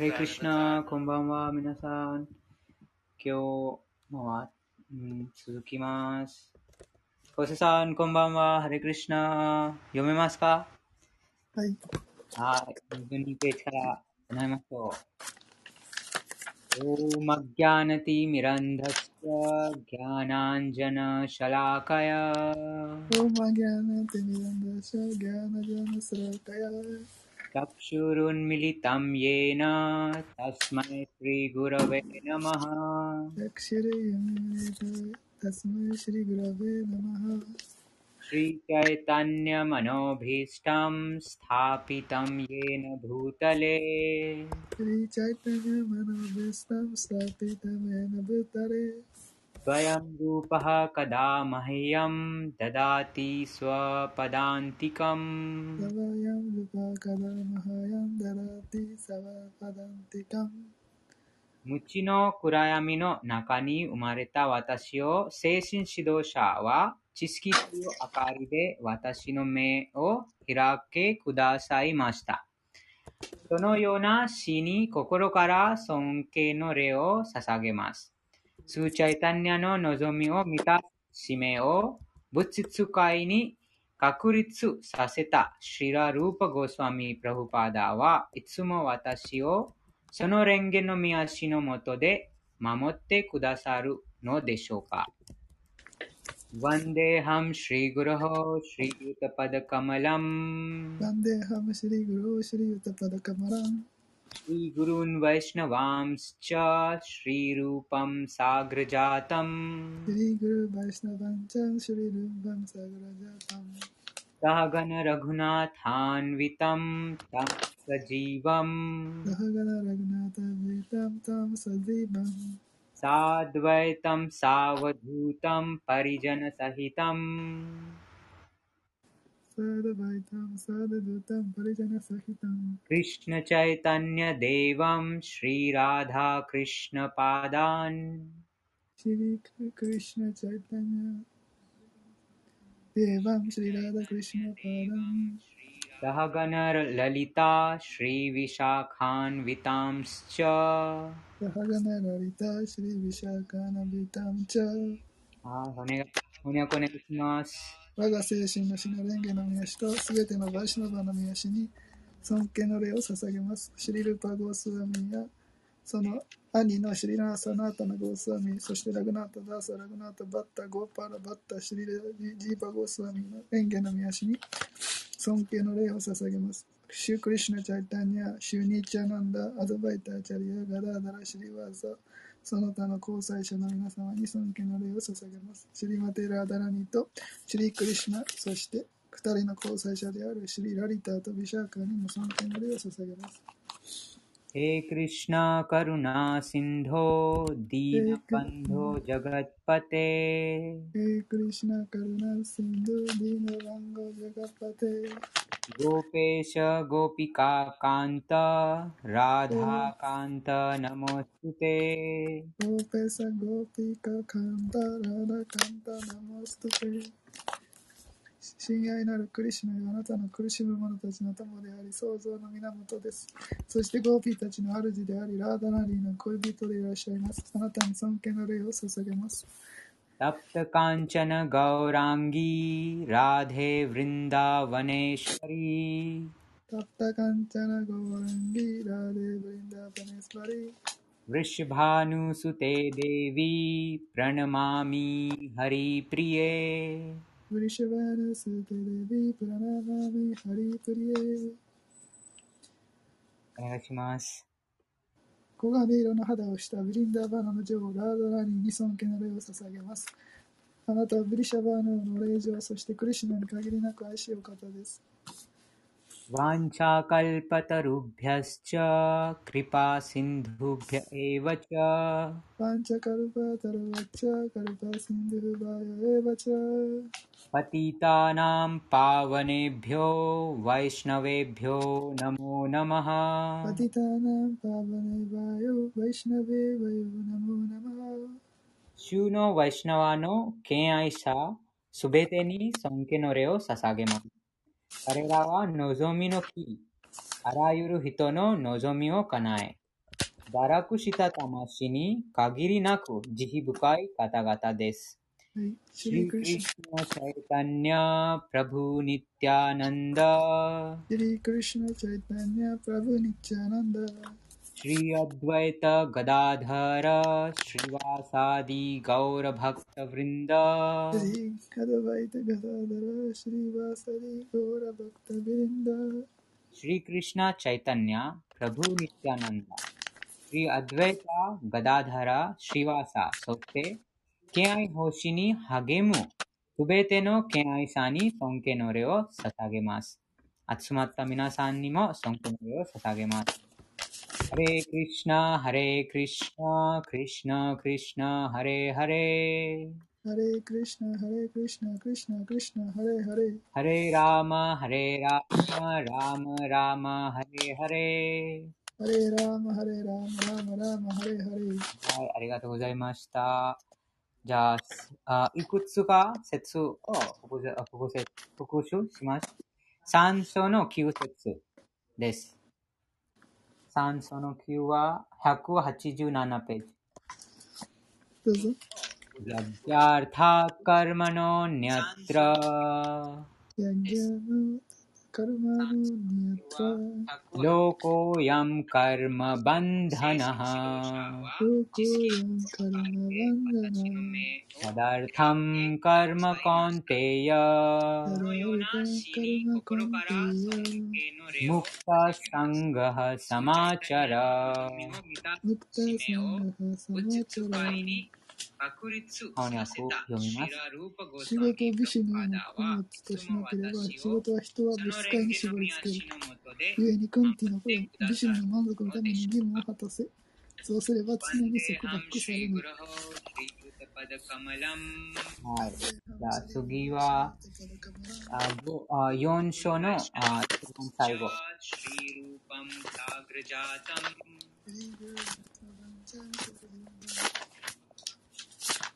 レクシナ、こんばんは、皆さん。今日は、うん、続きます。小瀬さん、こんばんは、ハレクリシナ。読めますか？はい。はい。22ページから唱えましょう。オマギャナティミランダスタ、ギャナンジャナシャラカヤ。オマギャナティミランダスタ、ギャナジャナシャラカヤ。चक्षुरुन्मिलितं येन तस्मै श्रीगुरवे नमः। तस्मै श्रीगुरवे नमः। श्रीचैतन्यमनोभीष्टं स्थापितं येन भूतले। श्रीचैतन्यमनोभीष्टं स्थापितं येन भूतले। स्वयं रूपः कदा मह्यं ददाति स्वपदान्तिकम् स्वयं रूपः कदा मह्यं ददाति स्वपदान्तिकम् 無知の暗闇の中に生まれた私を精神指導者は知識という明かりで私の目を開けくださいました。そのような死に心から尊敬の礼を捧げます。 スーチャイタニアの望みを見た使命を物質界に確立させたシリラ・ルーパ・ゴスワミ・プラフパーダはいつも私をその蓮華の見足のもとで守ってくださるのでしょうか。वन्देऽहं श्रीगुरोः श्रीयुतपदकमलम् वन्देऽहं श्रीगुरोः श्रीयुतपदकमलम् श्रीगुरून् वैष्णवांश्च श्रीरूपं साग्रजातम्। श्रीगुरुवैष्णवं च श्रीरूपं साग्रजातम्। सहगण रघुनाथान्वितं तं सजीवम्। सहगण रघुनाथान्वितं तं सजीवम्। साद्वैतं सावधूतं परिजनसहितम्। कृष्ण चैतन्य देवं श्री राधा कृष्ण पादान। श्री कृष्ण चैतन्य देवं श्री राधा कृष्ण पादान। सहगनर ललिता श्री विशाखान्वितांश्च। श्रीराधाकृष्णपादान् सहगणललिता श्रीविशाखान्वितांश्च सहगणललिता श्रीविशाखान्वितां होने Ah, Juan Juan Juan 我が精神の死の蓮華の宮氏とすべてのバイシナバの宮氏に尊敬の礼を捧げます。シリルパ・ゴースワミやその兄のシリラーサナータナ・ゴースワミ、そしてラグナータ・ダーサ・ラグナータ・バッタ・ゴーパラ・バッタ・シリル・ジーパ・ゴースワミの蓮華の宮氏に尊敬の礼を捧げます。シュークリシュナ・チャイタニア、シューニーチャナンダ、アドバイター・チャリア、ガダーダラ・シリワーザ、その他の交際者の皆様に尊敬の礼を捧げます。シリマテラ・ダラニとシリクリシュナ、そして二人の交際者であるシリ・ラリターとビシャーカーにも尊敬の礼を捧げます。हे कृष्णा करुणा सिन्धो दीनबन्धो जगत्पते हे कृष्ण करुणा सिन्धु दीनबन्धो जगत्पते गोपेश गोपिकान्त राधाकान्त नमोऽस्तु ते गोपेश गोपिकान्त राधाकान्त नमोऽस्तु ते 親愛なるクリシュナよあなたの苦しむ者たちの友であり、創造の源です。そしてゴーピーたちの主であり、ラーダナリーの恋人でいらっしゃいます。あなたに尊敬の礼を捧げます。 तप्त तप्तकाञ्चन गौराङ्गी राधे वृन्दावनेश्वरी। तप्तकाञ्चन गौराङ्गी राधे वृन्दावनेश्वरी। वृषभानुसुते देवी प्रणमामि हरिप्रिये। वृषभानुसुते देवी प्रणमामि हरिप्रिये। Gracias. 黄金色の肌をしたブリンダーバナの女王ラードラニーに尊敬の礼を捧げます。あなたはブリシャバーナの霊場、そしてクリシュナに限りなく愛しいお方です。वाञ्छाकल्पतरुभ्यश्च कृपासिन्धुभ्य एव च। वाचकल्पतरु कल्पासिन्धुरूवायेव पतितानां पावनेभ्यो वैष्णवेभ्यो नमो नमः। पतितानां पावनेभ्यो वैष्णवे नमो नमः। शूनो वैष्णवानो खे आशा सुबेतेनि सङ्के नो 彼らは望みの木、あらゆる人の望みを叶え、 堕落した魂に限りなく慈悲深い方々です。はい。シシリリクリシクリシュナ・チャイタニャ・プラブ・ニティアナンダシリクリシュナチャイタニアプラブニッチャナンダ श्री अद्वैत गदाधर श्रीवासादि गौर भक्त वृंद シリカドバイタガサダラシリバサリゴーラバクタビリンダ श्री कृष्ण चैतन्य प्रभु नित्यानंद श्री अद्वैत गदाधर श्रीवासादि गौर भक्त वृंद श्री श्रीवासादि गौर भक्त वृंद श्री कृष्ण चैतन्य प्रभु नित्यानंद श्री अद्वैत गदाधर श्रीवासा सोते के आई होशिनी हागेमु। तुबे तेनो के सानी सोंके नोरेओ सतागे मास अत्सुमत्ता मिनासानी मो सोंके नोरेओ सतागे मास 皆さんにも尊敬の礼を捧げます。ハレクリシナ、ハレクリシナ、クリシナ、クリシナ、ハレラーマ、ハレラーマ、ラーマ、ラーマ、ハレハレ。はい、ありがとうございました。じゃあ、あいくつか説を復習します。三章の9節です。 산선호키와 하쿠 하치주 나나페이지 लभ्यार्था कर्मणोऽन्यत्र लोकोऽयं कर्मबन्धनः। तदर्थं कर्म कौन्तेय। मुक्तसङ्गः समाचर। 翻訳を読みます。仕事を武士のような供物としなければ仕事は人は物使いに縛り付ける故にクンティの声武士の満足のために義務を果たせそうすれば常に束縛されないはい。じゃあ次は、あごあ4章のあ最後。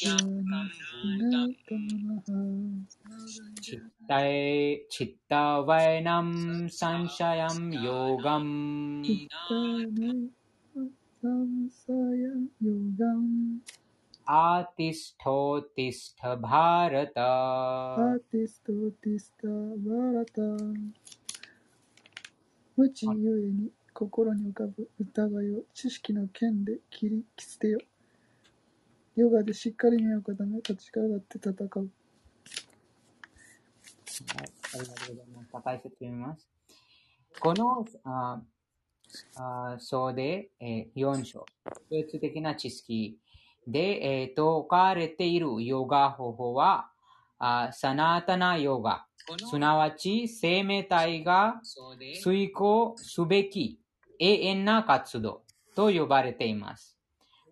ギャーナサンブータン、無知ゆえに心に浮かぶ疑いを知識の剣で切り捨てよヨガでしっかり目を固め立ち上がって戦うはい、ありがとうございます。解説読みます。このああ章で、えー、4章、共通的な知識で、えー、説かれているヨガ方法は、あサナータナヨガ、すなわち生命体が遂行すべき永遠な活動と呼ばれています。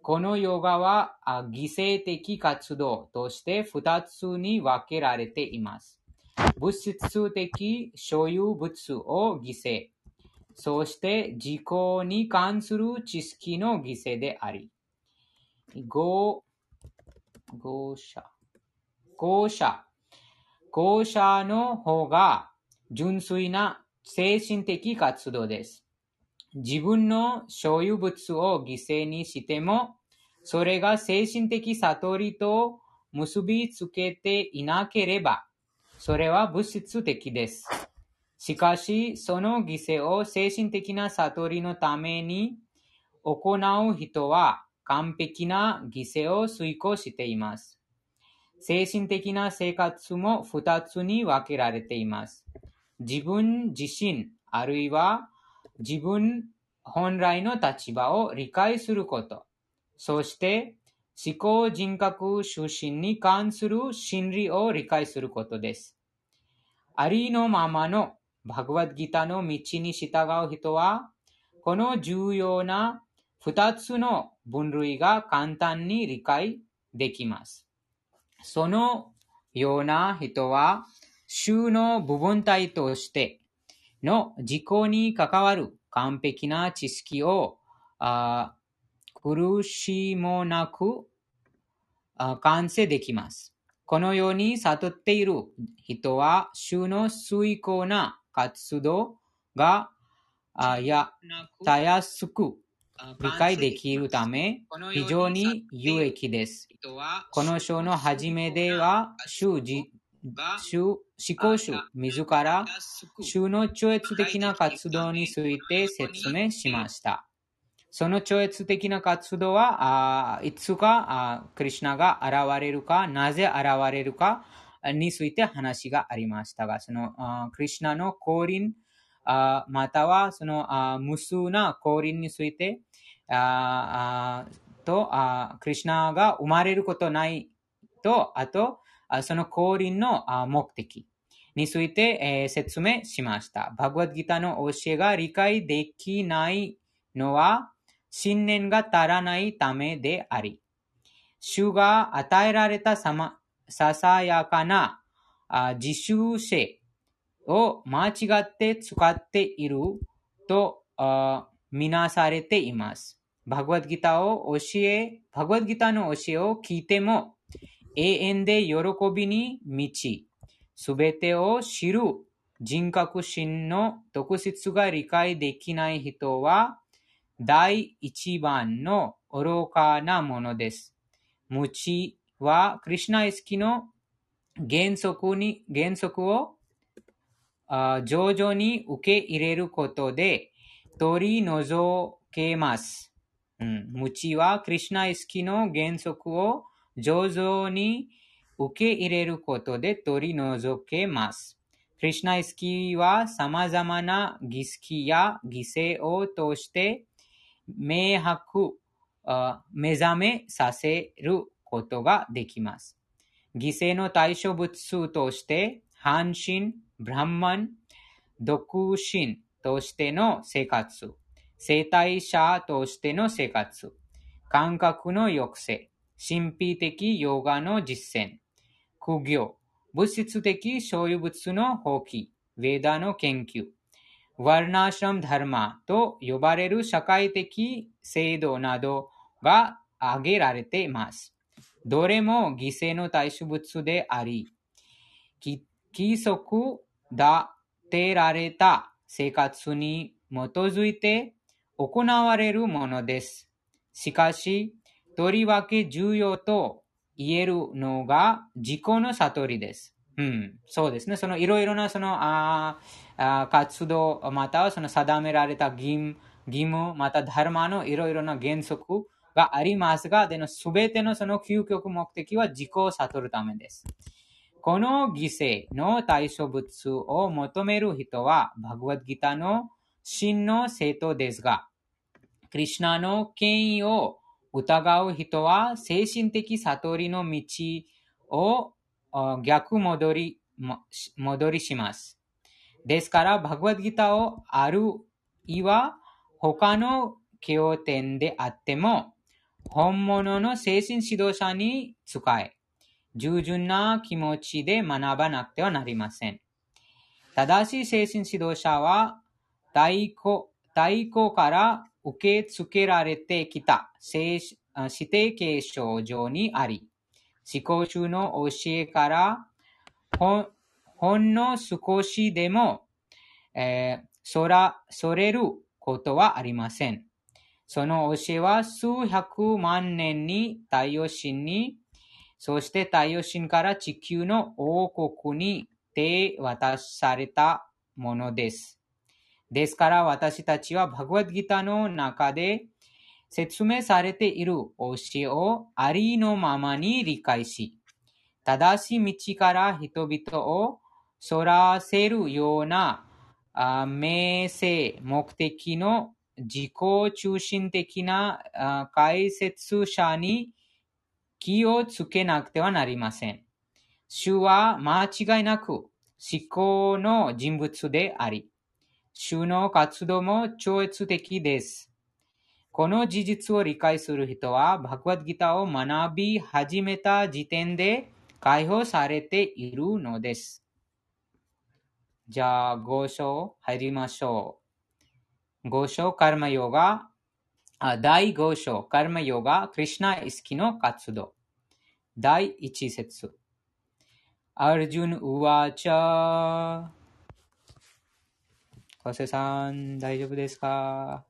このヨガはあ犠牲的活動として2つに分けられています。物質的所有物を犠牲、そして自己に関する知識の犠牲であり、合、合者、合者、合者の方が純粋な精神的活動です。自分の所有物を犠牲にしても、それが精神的悟りと結びつけていなければ、それは物質的です。しかし、その犠牲を精神的な悟りのために行う人は完璧な犠牲を遂行しています。精神的な生活も二つに分けられています。自分自身、あるいは自分本来の立場を理解すること。そして、思考人格出身に関する心理を理解することです。ありのままのバグワッドギターの道に従う人は、この重要な二つの分類が簡単に理解できます。そのような人は、衆の部分体としての自己に関わる完璧な知識をあ苦しもなくあ完成できます。このように悟っている人は、衆の遂行な活動があやたやすく理解できるため、非常に有益です。この章の初めでは、主思考主自ら主の超越的な活動について説明しました。その超越的な活動は、あいつかあクリシュナが現れるか、なぜ現れるかについて話がありましたが、そのあクリシュナの降臨、あまたはそのあ無数な降臨について、ああとあクリシュナが生まれることないと、あと、あその降臨のあ目的について、えー説明しました。バグワッドギターの教えが理解できないのは、信念が足らないためであり、主が与えられたさまささやかなあ自習性を間違って使っているとあみなされています。バグワッドギターを教え、バグワッドギターの教えを聞いても、永遠で喜びに満ち、すべてを知る人格心の特質が理解できない人は、第一番の愚かなものです。無知は、クリシュナイスキの原則に、原則を徐々に受け入れることで取り除けます。うん、無知は、クリシュナイスキの原則を徐々に受け入れることで取り除けます。クリシュナイスキは様々な儀式や犠牲を通して明白、目覚めさせることができます。犠牲の対象物数として、半身、ブランマン、独身としての生活、生体者としての生活、感覚の抑制、神秘的ヨガの実践、苦行、物質的所有物の放棄、ヴェダの研究、ワルナーシャムダルマと呼ばれる社会的制度などが挙げられています。どれも犠牲の対象物であり、規則立てられた生活に基づいて行われるものです。しかし、とりわけ重要と言えるのが自己の悟りです。うん、そうですね。そのいろいろなそのああ活動、またはその定められた義務、義務、またダルマのいろいろな原則がありますが、でのすべてのその究極目的は自己を悟るためです。この犠牲の対象物を求める人は、バグワッドギターの真の生徒ですが、クリシュナの権威を疑う人は、精神的悟りの道を逆戻り、戻りします。ですから、バグワッドギターをあるいは他の経典であっても、本物の精神指導者に使え、従順な気持ちで学ばなくてはなりません。正しい精神指導者は、太古から受け付けられてきた指定継承上にあり、思考中の教えからほんほんの少しでも、えーそら、それることはありません。その教えは数百万年に太陽神に、そして太陽神から地球の王国に手渡されたものです。ですから私たちはバグワッドギターの中で説明されている教えをありのままに理解し、正しい道から人々をそらせるような名声、目的の自己中心的な解説者に気をつけなくてはなりません。主は間違いなく思考の人物であり、主の活動も超越的です。この事実を理解する人は、バグワッドギターを学び始めた時点で解放されているのです。じゃあ、5章入りましょう。5章カルマヨガ、第5章カルマヨガ、クリシナ意識の活動。第1節。アルジュン・ウワチャ小瀬さん、大丈夫ですか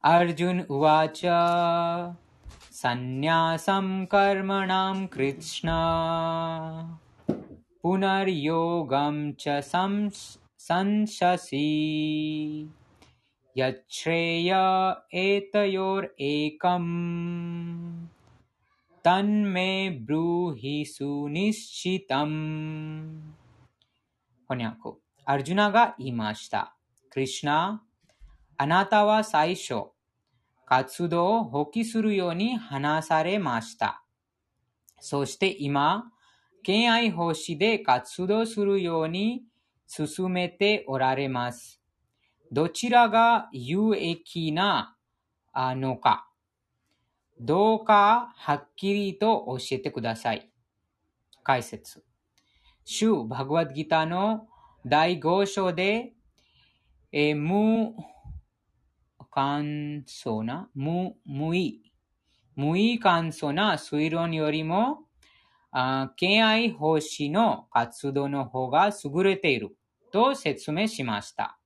アルジュン・ウワチャサンニャサム・カルマナム・クリシナ पुनर्योगं च संस- संशसि यच्छ्रेय एतयोरेकम् तन्मे ब्रूहि सुनिश्चितम् 翻訳。 アルジュナが言いました。クリシナ、あなたは最初、活動を放棄するように話されました。そして今、敬愛奉仕で活動するように進めておられます。どちらが有益なのか、どうかはっきりと教えてください。解説。主バグワッドギターの第5章で、えー無簡素な、無、無意、無意簡素な推論よりも、あ敬愛奉仕の活動の方が優れていると説明しました。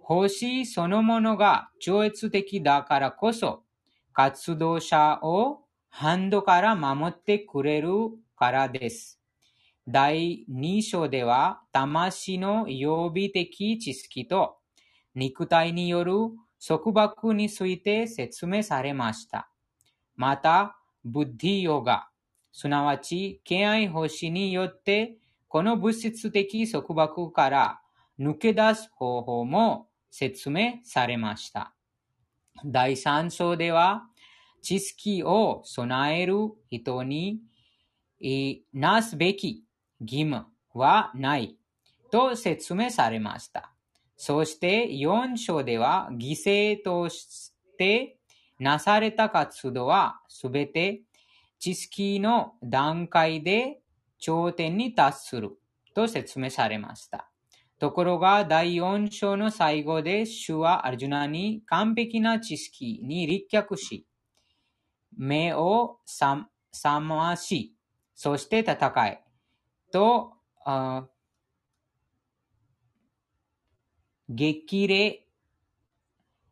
奉仕そのものが超越的だからこそ、活動者をハンドから守ってくれるからです。第2章では、魂の曜日的知識と肉体による束縛について説明されました。また、ブッディヨガ、すなわち、敬愛奉仕によって、この物質的束縛から抜け出す方法も説明されました。第3章では、知識を備える人に、なすべき義務はないと説明されました。そして4章では、犠牲としてなされた活動はすべて知識の段階で頂点に達すると説明されました。ところが第4章の最後で主はアルジュナに完璧な知識に立脚し、目を覚まし、そして戦いと、あ激励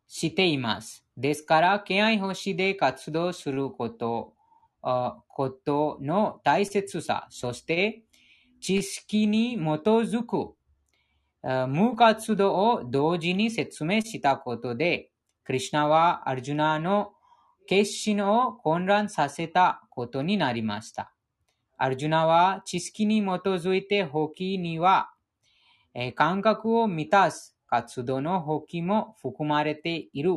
しています。ですから、敬愛奉仕で活動すること、あことの大切さ、そして知識に基づく無活動を同時に説明したことで、クリシナはアルジュナの決心を混乱させたことになりました。アルジュナは知識に基づいて放棄には、えー感覚を満たす活動の放棄も含まれている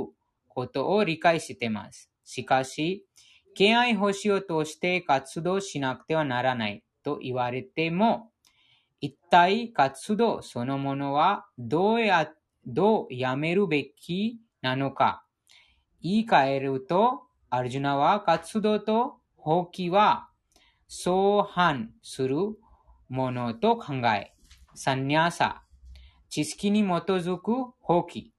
ことを理解しています。しかし、敬愛奉仕を通して活動しなくてはならないと言われても、一体活動そのものはどうや、どうやめるべきなのか。言い換えると、アルジュナは活動と放棄は相反するものと考え、サンニャーサ、知識に基づく放棄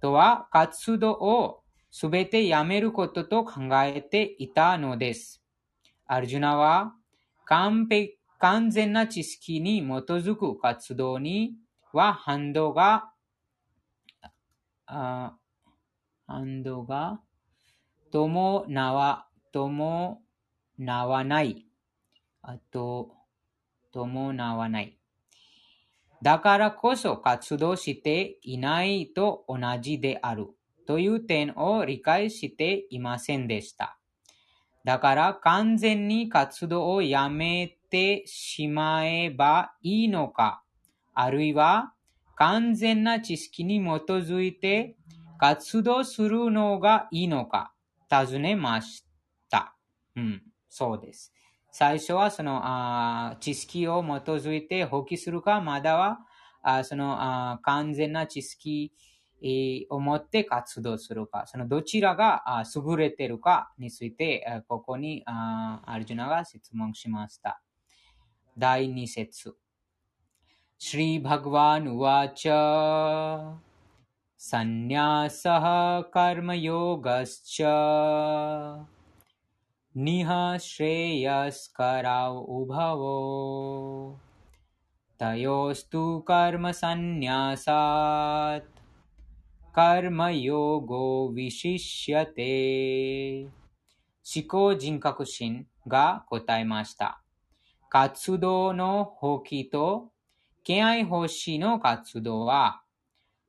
とは活動をすべてやめることと考えていたのです。アルジュナは完璧完全な知識に基づく活動には反動が、あ反動が伴わ、伴わない。あと、伴わない。だからこそ活動していないと同じであるという点を理解していませんでした。だから完全に活動をやめてしまえばいいのか、あるいは完全な知識に基づいて活動するのがいいのか、尋ねました。うん、そうです。最初はそのあ知識を基づいて放棄するか、まだはあそのあ完全な知識を持って活動するか、そのどちらがあ優れてるかについて、ここにあアルジュナが質問しました。第2節。シリバグワンワチャ。サンニャサハカルマヨガスチャ。श्रेयस्कराव उभवो तयोस्तु कर्मसन्न्यासात् कर्मयोगो विशिष्यते 思考人格心が答えました。活動の放棄と敬愛奉仕の活動は、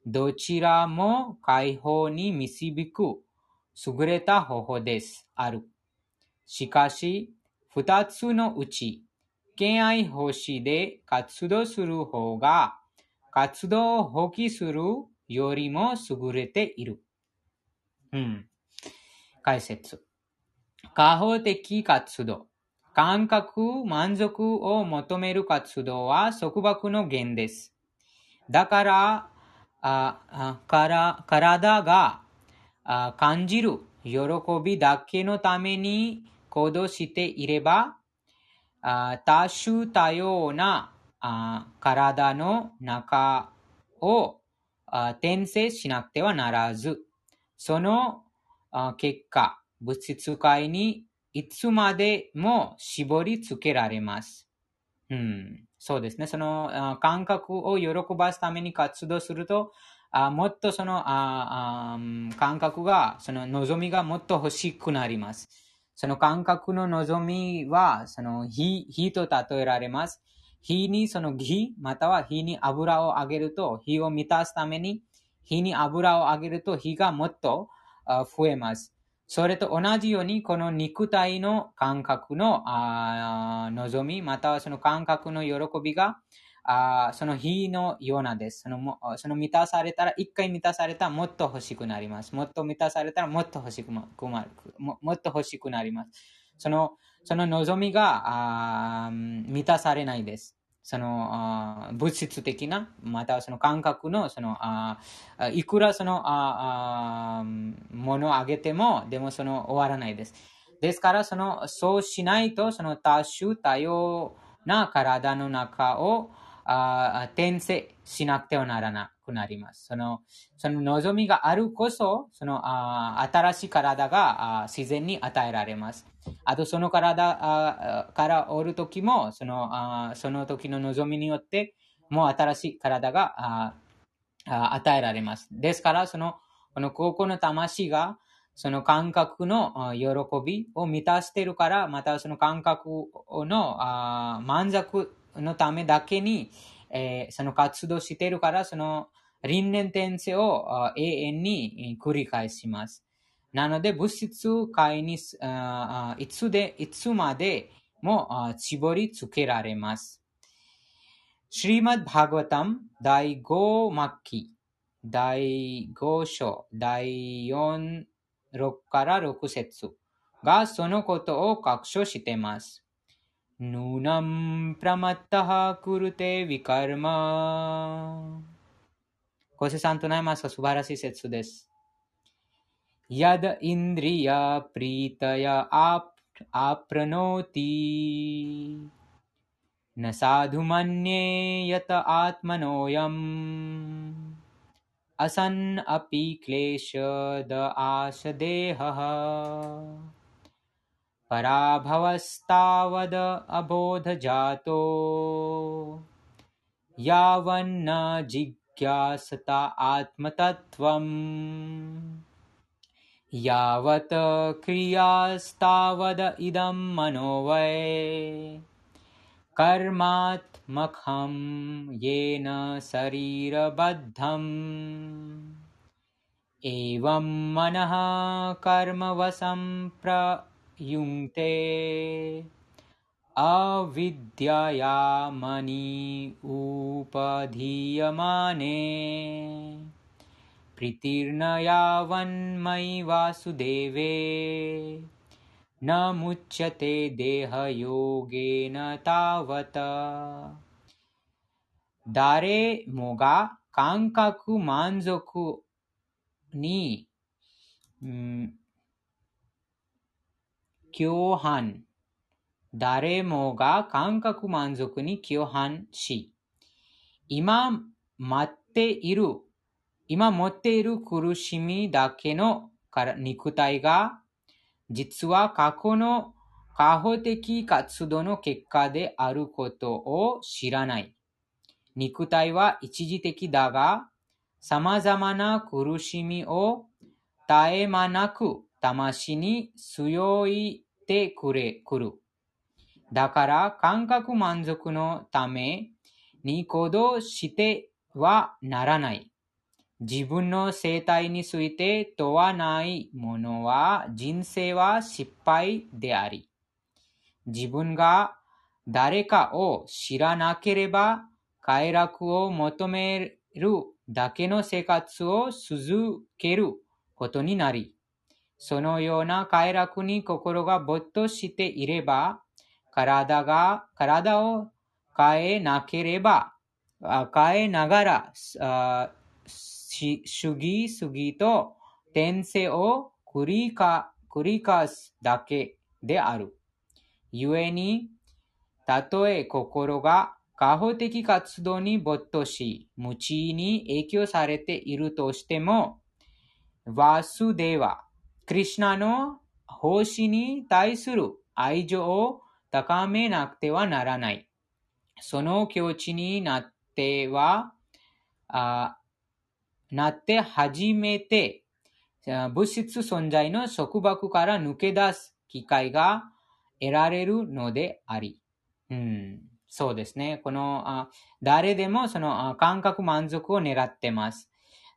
どちらも解放に導く優れた方法です。ある。 しかし、二つのうち、敬愛奉仕で活動する方が、活動を放棄するよりも優れている。うん。解説。過保的活動。感覚、満足を求める活動は束縛の源です。だから、ああから体があ感じる喜びだけのために行動していれば、多種多様な体の中を転生しなくてはならず、その結果、物質界にいつまでも絞りつけられます。うん、そうですね。その感覚を喜ばすために活動すると、あもっとそのああ感覚が、その望みがもっと欲しくなります。その感覚の望みは、その火、火と例えられます。火にその火、または火に油をあげると、火を満たすために、火に油をあげると火がもっと増えます。それと同じように、この肉体の感覚の望み、またはその感覚の喜びが、あその火のようなです。そのその満たされたら、一回満たされたらもっと欲しくなります。もっと満たされたらもっと欲しくももっと欲しくなります。そのその望みがあ満たされないです。そのあ物質的な、またはその感覚の、そのあいくらそのああものをあげても、でもその終わらないです。ですから、そのそうしないと、その多種多様な体の中をあ転生しなくてはならなくなります。そのその望みがあるこそ、そのあ新しい体があ自然に与えられます。あと、その体あからおるときも、そのあその時の望みによって、もう新しい体がああ与えられます。ですから、そのこの高校の魂が、その感覚の喜びを満たしているから、またその感覚の満足のためだけに、えーその活動しているから、その輪廻転生を永遠に繰り返します。なので、物質界にいつで、いつまでも絞りつけられます。シリマッバーガワタム第5末期第5章第4 6から6節がそのことを確証しています。नूनं प्रमत्तः कुरुते विकर्मा। कोसे सांत्वनायम आज का शुभ राशि से यद इंद्रिय प्रीतय आप आप्नोति न साधु मन्ये यत आत्मनोऽयम्। असन अपि क्लेशद आशदेहः पराभवस्तावद अबोधजातो। यावन्न जिज्ञासता आत्मतत्त्वम्। यावत् क्रियास्तावद इदं मनो वै। कर्मात्मकं येन शरीरबद्धम्। एवं मनः कर्मवशं युङ्क्ते अविद्यया मनी उपधीयमाने प्रीतिर्न यावन्मयि वासुदेवे न मुच्यते देहयोगेन तावत्। दारे मोगा काङ्काकु काङ्कुमांजकु नि 共犯。誰もが感覚満足に共犯し、今待っている、今持っている苦しみだけの肉体が、実は過去の過保的活動の結果であることを知らない。肉体は一時的だが、様々な苦しみを絶え間なく魂に強いてくれ、くる。だから感覚満足のために行動してはならない。自分の生態について問わないものは人生は失敗であり、自分が誰かを知らなければ快楽を求めるだけの生活を続けることになり、そのような快楽に心が没頭していれば、体が、体を変えなければ、変えながら、主義主義と転生を繰りか繰り返すだけである。故に、たとえ心が過保的活動に没頭し、無知に影響されているとしても、ワスデーワ、クリシナの奉仕に対する愛情を高めなくてはならない。その境地になっては、あなって初めて、物質存在の束縛から抜け出す機会が得られるのであり。うん、そうですね。この、あ誰でもそのあ感覚満足を狙ってます。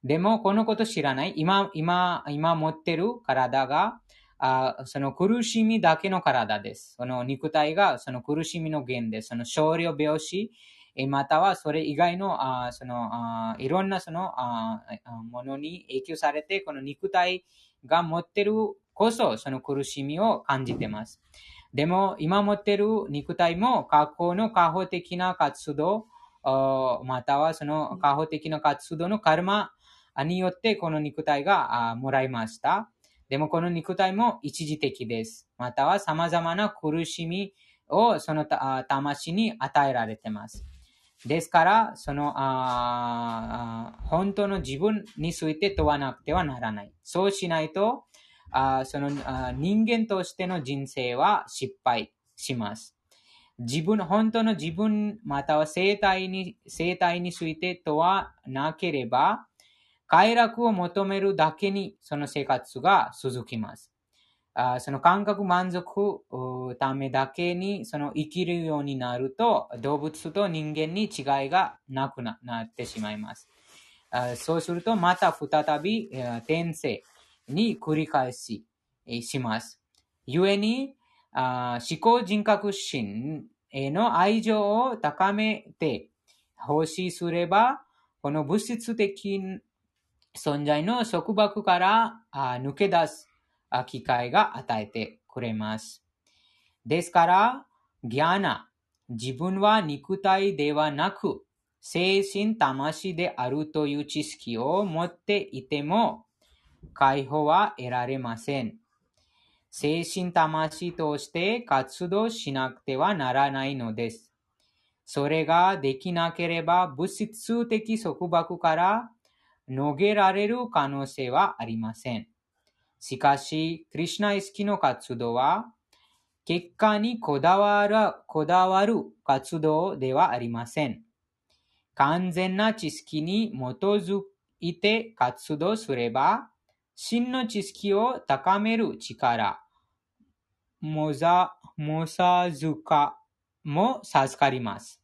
でも、このこと知らない。今、今、今持ってる体が、あその苦しみだけの体です。その肉体がその苦しみの源です。その少量病死、またはそれ以外のあそのあいろんなそのあものに影響されて、この肉体が持ってるこそその苦しみを感じてます。でも、今持ってる肉体も過去の過保的な活動、またはその過保的な活動のカルマによってこの肉体がもらいました。でもこの肉体も一時的です。または様々な苦しみをその魂に与えられています。ですから、その本当の自分について問わなくてはならない。そうしないと、その人間としての人生は失敗します。自分、本当の自分、または生態に、生態について問わなければ、快楽を求めるだけにその生活が続きます。あその感覚満足ためだけにその生きるようになると動物と人間に違いがなくなってしまいます。あそうするとまた再び転生に繰り返しします。故にあ思考人格心への愛情を高めて奉仕すればこの物質的存在の束縛から抜け出す機会が与えてくれます。ですから、ギャナ、自分は肉体ではなく、精神魂であるという知識を持っていても、解放は得られません。精神魂として活動しなくてはならないのです。それができなければ物質的束縛から逃げられる可能性はありません。しかし、クリシュナ意識の活動は、結果にこだわるこだわる活動ではありません。完全な知識に基づいて活動すれば、真の知識を高める力、もざ、もさずかも授かります。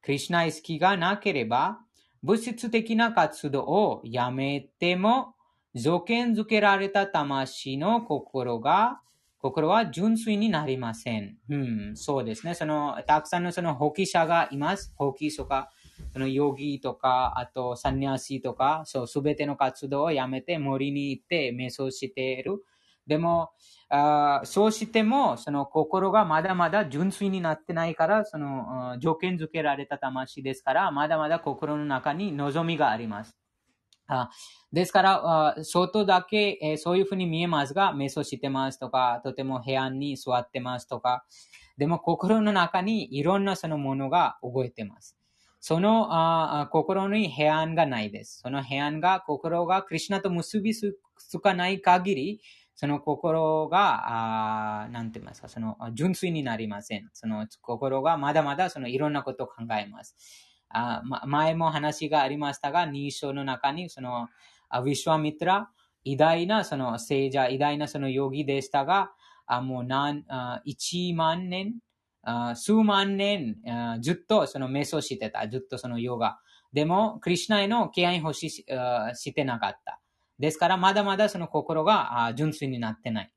クリシュナ意識がなければ、物質的な活動をやめても、条件づけられた魂の心が、心は純粋になりません。うん、そうですね。その、たくさんのその、放棄者がいます。放棄とか、その、ヨギとか、あと、サンニャシとか、そう、すべての活動をやめて森に行って瞑想している。でも、そうしても、その心がまだまだ純粋になってないから、その条件付けられた魂ですから、まだまだ心の中に望みがあります。あですから、外だけ、えー、そういうふうに見えますが、瞑想してますとか、とても部屋に座ってますとか、でも心の中にいろんなそのものが動いてます。そのあ心に平安がないです。その平安が心がクリュナと結びつかない限り、その心が、あなんて言いますか、その純粋になりません。その心がまだまだそのいろんなことを考えます。あま、前も話がありましたが、2章の中に、その、ウィシュワミトラ、偉大なその聖者、偉大なそのヨギでしたが、あもう何、あ1万年、あ数万年あ、ずっとその瞑想してた。ずっとそのヨガ。でも、クリュナへの敬愛欲ししてなかった。ですから、まだまだその心が純粋になってない。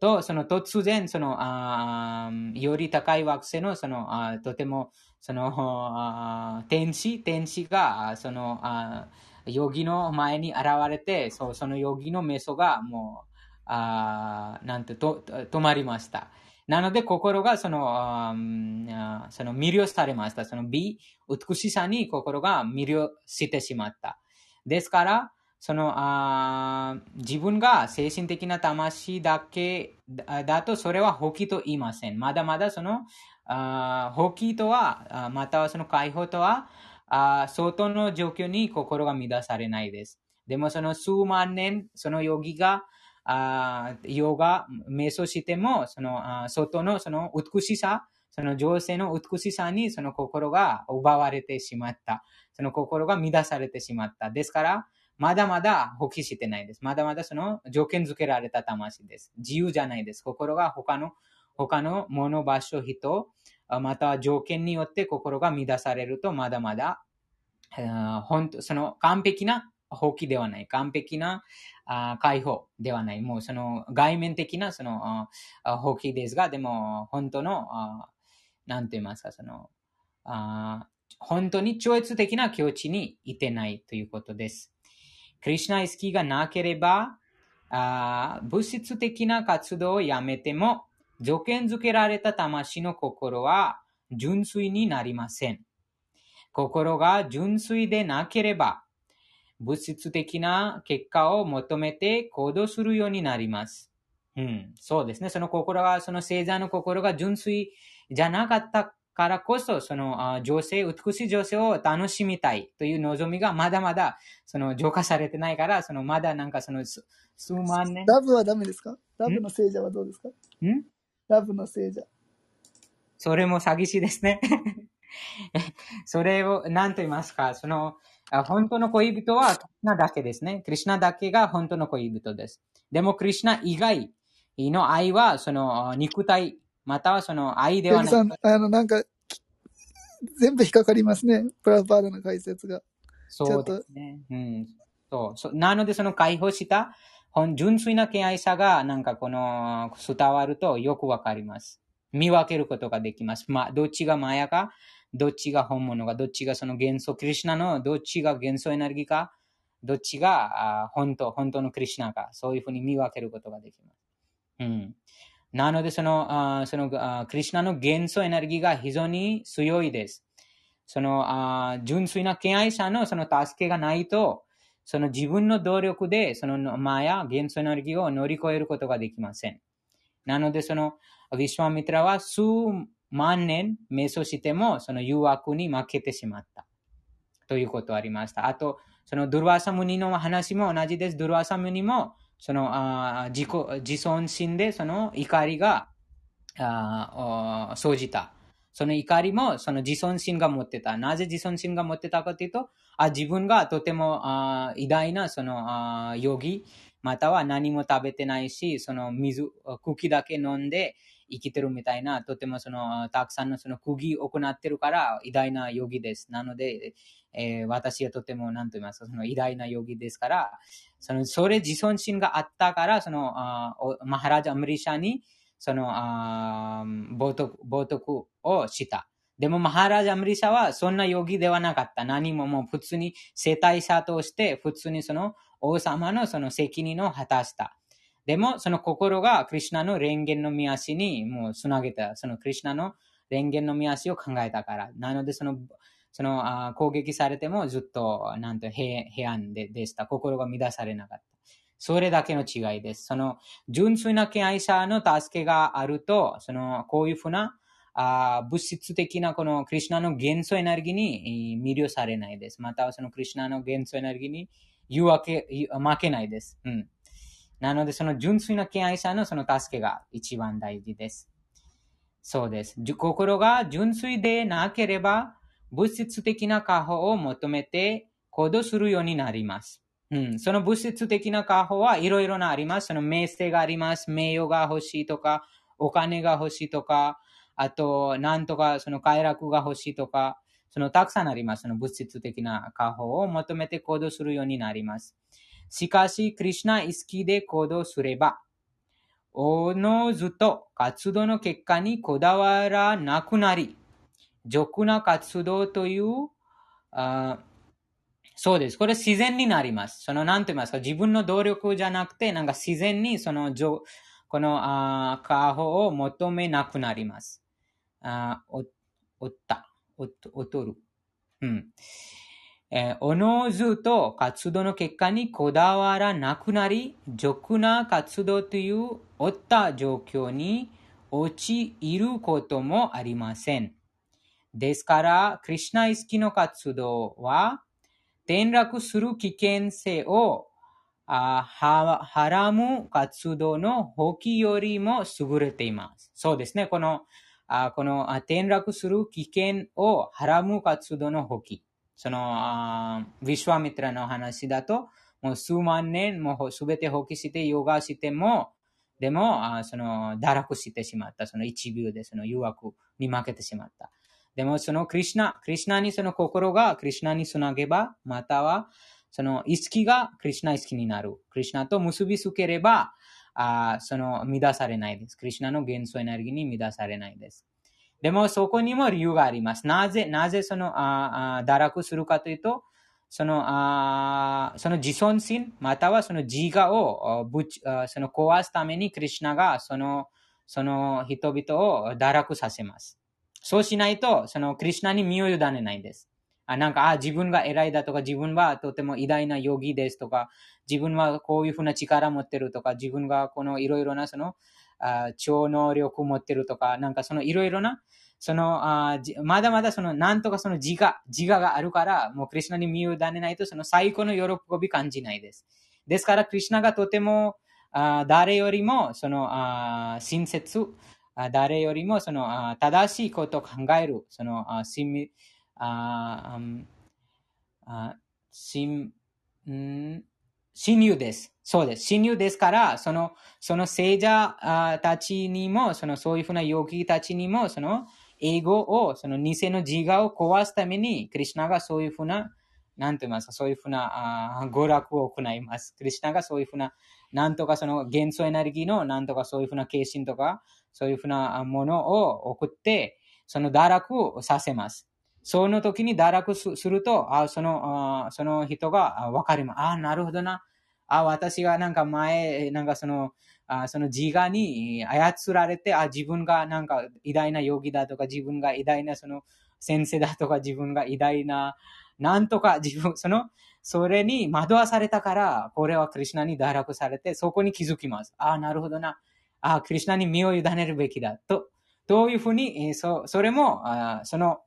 と、その突然、その、あより高い惑星の、その、あとても、その、天使、天使が、その、あヨギの前に現れて、そそのヨギの瞑想がもう、あなんてと止まりました。なので、心がその、あその魅了されました。その美、美しさに心が魅了してしまった。ですから、そのあ自分が精神的な魂だけだとそれは放棄と言いません。まだまだそのあ放棄とは、またはその解放とは、あ外の状況に心が乱されないです。でもその数万年、そのヨギが、あヨガ、瞑想しても、そのあ外のその美しさ、その情勢の美しさにその心が奪われてしまった。その心が乱されてしまった。ですから、まだまだ放棄してないです。まだまだその条件付けられた魂です。自由じゃないです。心が他の、他の物、場所、人、または条件によって心が乱されると、まだまだ、本当その完璧な放棄ではない。完璧な解放ではない。もうその外面的なその放棄ですが、でも本当の、なんて言いますか、その、本当に超越的な境地にいてないということです。クリュナ意識がなければ、あ物質的な活動をやめても、条件付けられた魂の心は純粋になりません。心が純粋でなければ、物質的な結果を求めて行動するようになります。うん、そうですね。その心が、その星座の心が純粋じゃなかったからこそ、その女性、美しい女性を楽しみたいという望みがまだまだその浄化されてないから、そのまだなんかその数万年。ラブはダメですか？ラブの聖者はどうですか？ん？ラブの聖者。それも詐欺師ですね。それを何と言いますかその本当の恋人はクリュナだけですね。クリュナだけが本当の恋人です。でもクリュナ以外の愛はその肉体またはその愛ではない。さん、あの、なんか、全部引っかかりますね。プラパードの解説が。そうですね。うん。そうそなので、その解放した、純粋な敬愛さが、なんかこの、伝わるとよくわかります。見分けることができます。まあ、どっちがマヤか、どっちが本物か、どっちがその元素クリュナの、どっちが元素エネルギーか、どっちがあ本当、本当のクリュナか、そういうふうに見分けることができます。うん。なので、その、あそのあクリュナの元素エネルギーが非常に強いです。その、あ純粋な敬愛者のその助けがないと、その自分の努力で、そのマヤ、元素エネルギーを乗り越えることができません。なので、その、ウィシュワミトラは数万年瞑想しても、その誘惑に負けてしまった。ということありました。あと、そのドゥルワサムニの話も同じです。ドゥルワサムニも、そのあ自己自尊心でその怒りがあ生じた。その怒りもその自尊心が持ってた。なぜ自尊心が持ってたかというと、あ自分がとてもあ偉大なそのあヨギ、または何も食べてないし、その水、茎だけ飲んで生きてるみたいな、とてもそのたくさんのその釘を行ってるから偉大なヨギです。なので、えー、私はとても何と言いますか、その偉大なヨギですから、その、それ自尊心があったから、その、あマハラジャ・アムリシャに、その、あ冒涜冒涜をした。でも、マハラジャ・アムリシャはそんなヨギではなかった。何ももう普通に生体者として、普通にその王様のその責任を果たした。でも、その心がクリュナの蓮華の見足にもうつなげた。そのクリュナの蓮華の見足を考えたから。なので、その、そのあ攻撃されてもずっと、なんと平平安ででした。心が乱されなかった。それだけの違いです。その、純粋な敬愛者の助けがあると、その、こういうふうな、あ物質的なこのクリュナの元素エネルギーに魅了されないです。またはそのクリュナの元素エネルギーに誘惑負けないです。うん。なので、その純粋な敬愛者のその助けが一番大事です。そうです。心が純粋でなければ、物質的な過保を求めて行動するようになります。うん、その物質的な過保はいろいろなあります。その名声があります。名誉が欲しいとか、お金が欲しいとか、あと、なんとかその快楽が欲しいとか、そのたくさんあります。その物質的な過保を求めて行動するようになります。しかし、クリュナ意識で行動すれば、おのずと活動の結果にこだわらなくなり、俗な活動という、あそうです。これ自然になります。その、なんて言いますか、自分の努力じゃなくて、なんか自然にその、この、あ過保を求めなくなります。あお、おった、お、おとる。うん。えー、おのずと活動の結果にこだわらなくなり、俗な活動というおった状況に陥ることもありません。ですから、クリュナ意識の活動は、転落する危険性をあはらむ活動の放棄よりも優れています。そうですね。この、あこの転落する危険をはらむ活動の放棄。その、あウィシュワミトラの話だと、もう数万年もうすべて放棄してヨガしても、でも、あその、堕落してしまった。その一秒でその誘惑に負けてしまった。でも、そのクリシナ、クリシナにその心がクリシナにつなげば、または、その意識がクリシナ意識になる。クリシナと結びつければ、あその乱されないです。クリシナの元素エネルギーに乱されないです。でもそこにも理由があります。なぜ、なぜその、ああ堕落するかというと、その、あその自尊心、またはその自我をぶちその壊すために、クリュナがその、その人々を堕落させます。そうしないと、そのクリュナに身を委ねないんです。あなんか、あ、自分が偉いだとか、自分はとても偉大なヨギですとか、自分はこういうふうな力持ってるとか、自分がこのいろいろなその、あ超能力持ってるとか、なんかそのいろいろな、そのあまだまだそのなんとかその自我、自我があるから、もうクリュナに身を委ねないとその最高の喜び感じないです。ですから、クリュナがとてもあ誰よりもそのあ親切、誰よりもその正しいことを考える、そのあ親ああ親、友です。そうです。親友ですから、その、その聖者たちにも、その、そういうふうなヨギたちにも、その、英語を、その偽の自我を壊すために、クリュナがそういうふうな、なんて言いますか、そういうふうな、娯楽を行います。クリュナがそういうふうな、なんとかその元素エネルギーの、なんとかそういうふうな化身とか、そういうふうなものを送って、その堕落をさせます。その時に堕落すると、あそのあその人がわかります。ああ、なるほどな。あ、私がなんか前、なんかその、あその自我に操られて、あ、自分がなんか偉大な容疑だとか、自分が偉大なその先生だとか、自分が偉大な、なんとか自分、その、それに惑わされたから、これはクリュナに堕落されて、そこに気づきます。あ、なるほどな。ああ、クリュナに身を委ねるべきだ。と、どういうふうに、そそれも、あその、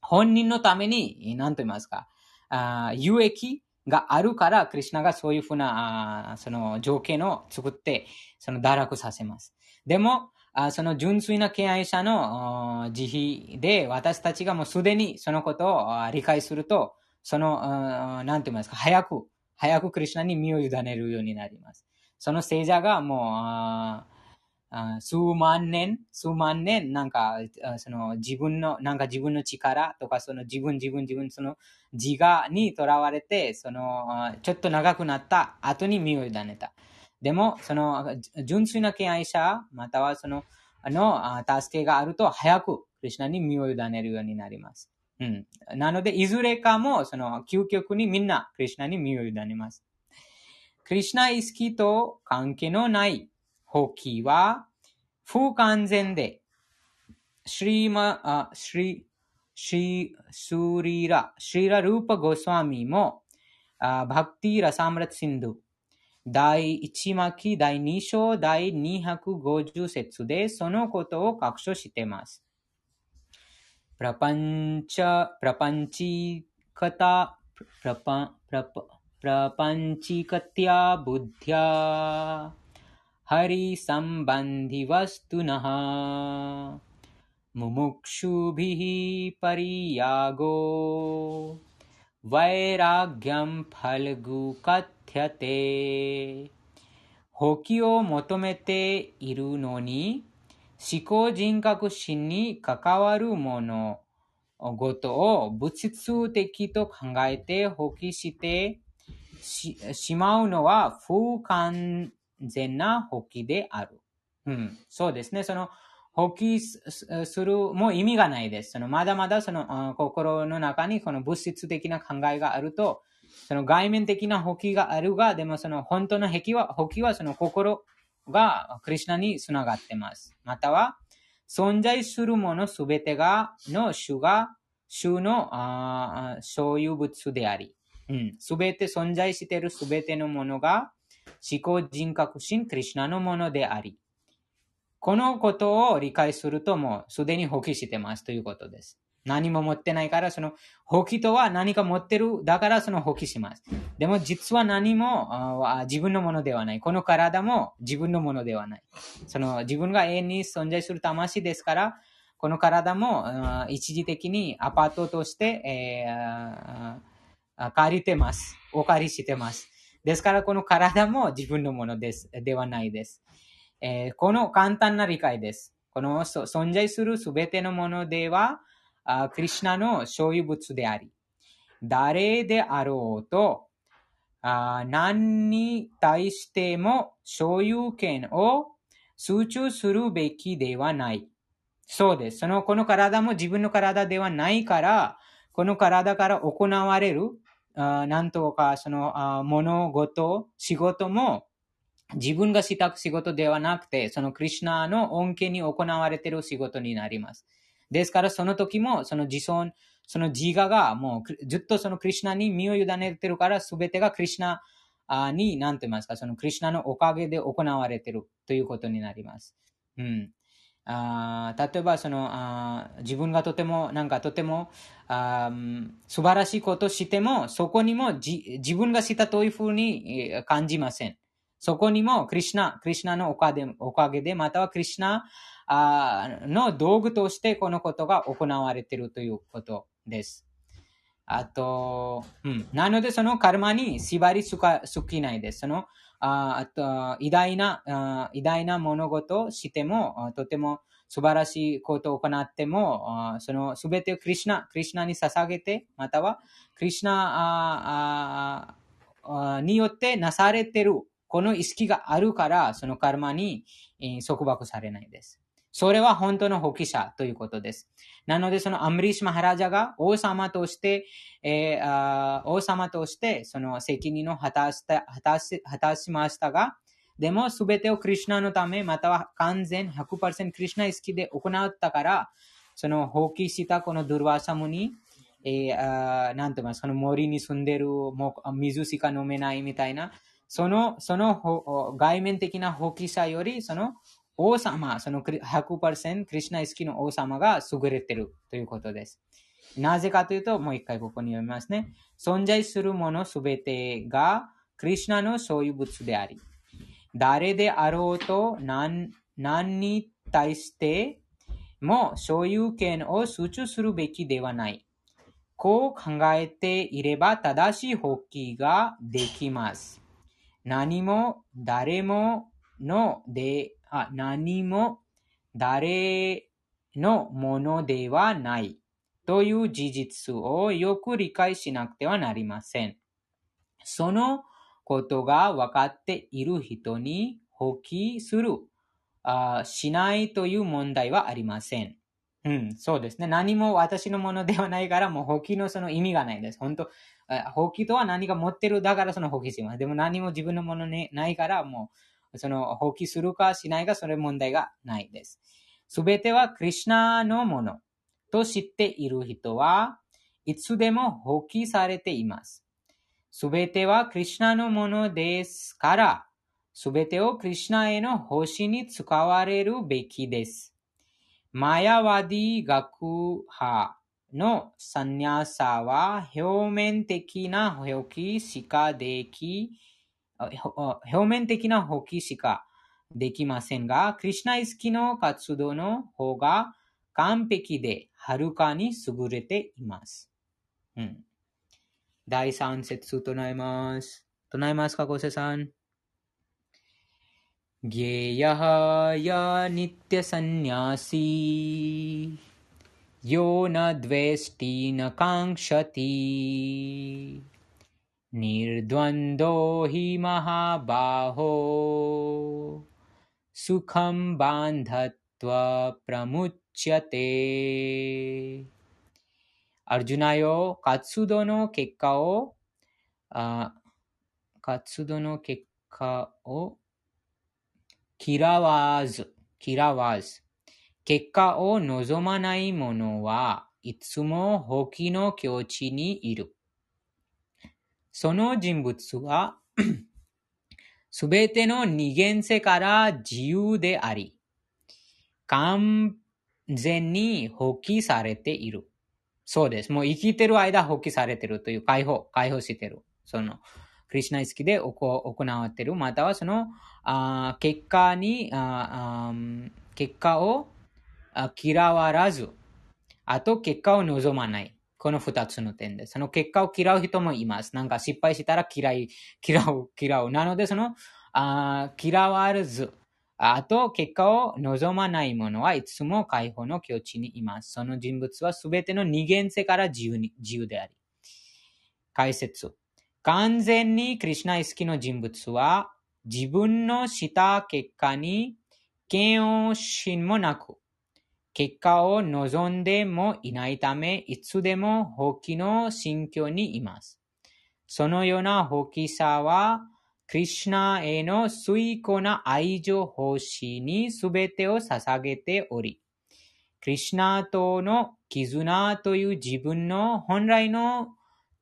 本人のために、何と言いますか、あ有益があるから、クリュナがそういうふうな、あその条件を作って、その堕落させます。でも、あその純粋な敬愛者の慈悲で、私たちがもうすでにそのことを理解すると、その、なんて言いますか、早く、早くクリュナに身を委ねるようになります。その聖者がもう、数万年、数万年、なんか、その自分の、なんか自分の力とか、その自分、自分、自分、その自我にとらわれて、その、ちょっと長くなった後に身を委ねた。でも、その、純粋な敬愛者、またはその、あの、助けがあると、早く、クリュナに身を委ねるようになります。うん。なので、いずれかも、その、究極にみんな、クリュナに身を委ねます。クリシナ意識と関係のない放棄は不完全で、シリマ、あシリ、シスリラ、シリラルーパゴスワミも、あバクティラサムラツシンド、第1巻第2章第250節でそのことを確証しています。プラパンチャ、プラパンチカタ、プラパン、プラパ、プラパンチカティアブッディア、ハリサンバンディワストゥナハ、ムムクシュビヒパリヤゴ、वैराग्यं फलगुकथ्यते 放棄を求めているのに、思考人格心に関わるものごとを物質的と考えて放棄してしまうのは不完 全な放棄である。うん、そうですね。その放棄するも意味がないです。そのまだまだその心の中にこの物質的な考えがあると、その外面的な放棄があるが、でもその本当の壁は、放棄はその心がクリュナにつながってます。または、存在するものすべてが、の主が、主の所有物であり、す、べ、て存在しているすべてのものが、思考人格心クリュナのものであり、このことを理解するともうすでに放棄してますということです。何も持ってないから、その放棄とは何か持ってる、だからその放棄します。でも実は何も自分のものではない。この体も自分のものではない。その自分が永遠に存在する魂ですから、この体も一時的にアパートとして、えー、借りてます。お借りしてます。ですからこの体も自分のものです。ではないです。えー、この簡単な理解です。この存在するすべてのものでは、あクリュナの所有物であり、誰であろうと、あ何に対しても所有権を集中するべきではない。そうです。その、この体も自分の体ではないから、この体から行われる、あなんとか、そのあ物事、仕事も自分がしたく仕事ではなくて、そのクリュナの恩恵に行われている仕事になります。ですから、その時も、その自尊、その自我がもうずっとそのクリュナに身を委ねてるから、すべてがクリュナに、なんて言いますか、そのクリュナのおかげで行われているということになります。うん。あ例えばそのあ自分がとてもなんかとてもあ素晴らしいことをしてもそこにもじ自分がしたというふうに感じません。そこにもクリシナ、クリシナのおかげで、おかげでまたはクリシナあの道具としてこのことが行われているということです。あと、うん。なので、そのカルマに縛りすかすきないです。その、ああと偉大なあ、偉大な物事をしても、とても素晴らしいことを行っても、そのすべてをクリシナ、クリシナに捧げて、またはクリシナによってなされてるこの意識があるから、そのカルマに束縛されないです。それは本当の放棄者ということです。なので、そのアムリシマハラジャが王様として、えー、王様としてその責任を果たした果たし果たしましたが、でも全てをクリュナのため、または完全100%クリュナ意識で行ったから、その放棄したこのドゥルワサムに、えー、なんて言います、その森に住んでる、もう水しか飲めないみたいな、その、その外面的な放棄者より、その王様、その100%クリュナ意識の王様が優れているということです。なぜかというと、もう一回ここに読みますね。存在するものすべてがクリュナの所有物であり、誰であろうと何何に対しても所有権を集中するべきではない。こう考えていれば正しい放棄ができます。何も誰もので、あ何も誰のものではないという事実をよく理解しなくてはなりません。そのことが分かっている人に放棄するあ、しないという問題はありません。うん、そうですね。何も私のものではないから、もう放棄のその意味がないです。本当あ放棄とは何が持ってるだからその放棄します。でも何も自分のものねないから、もうその放棄するかしないか、それ問題がないです。すべてはクリシュナのものと知っている人はいつでも放棄されています。すべてはクリシュナのものですから、すべてをクリシュナへの奉仕に使われるべきです。マヤワディ学派のサニャーサは表面的な放棄しかでき、表面的な放棄しかできませんが、クリシュナ意識の活動の方が完璧ではるかに優れています。うん。第三節唱えます。唱えますか、ゴセさん。ज्ञेयः य नित्यसन्न्यासी यो न द्वेष्टि न काङ्क्षति निर्द्वन्द्वो हि महाबाहो सुखं बान्धत्वा प्रमुच्यते アルジュナよ、活動の結果を、あ活動の結果を嫌わず、嫌わず。結果を望まない者はいつも放棄の境地にいる。 その人物は、すべての二元性から自由であり、完全に放棄されている。そうです。もう生きてる間放棄されてるという解放、解放してる。その、クリシナ意識で行われてる。またはその、あ結果にああ、結果を嫌わらず、あと結果を望まない。この二つの点です。その結果を嫌う人もいます。なんか失敗したら嫌い、嫌う、嫌う。なので、その、あ嫌われず、あと結果を望まない者はいつも解放の境地にいます。その人物はすべての二元性から自由に自由であり。解説。完全にクリシナ意識の人物は自分のした結果に嫌悪心もなく、結果を望んでもいないため、いつでも放棄の心境にいます。そのような放棄さは、クリシュナへの崇高な愛情奉仕にすべてを捧げており、クリシュナとの絆という自分の本来の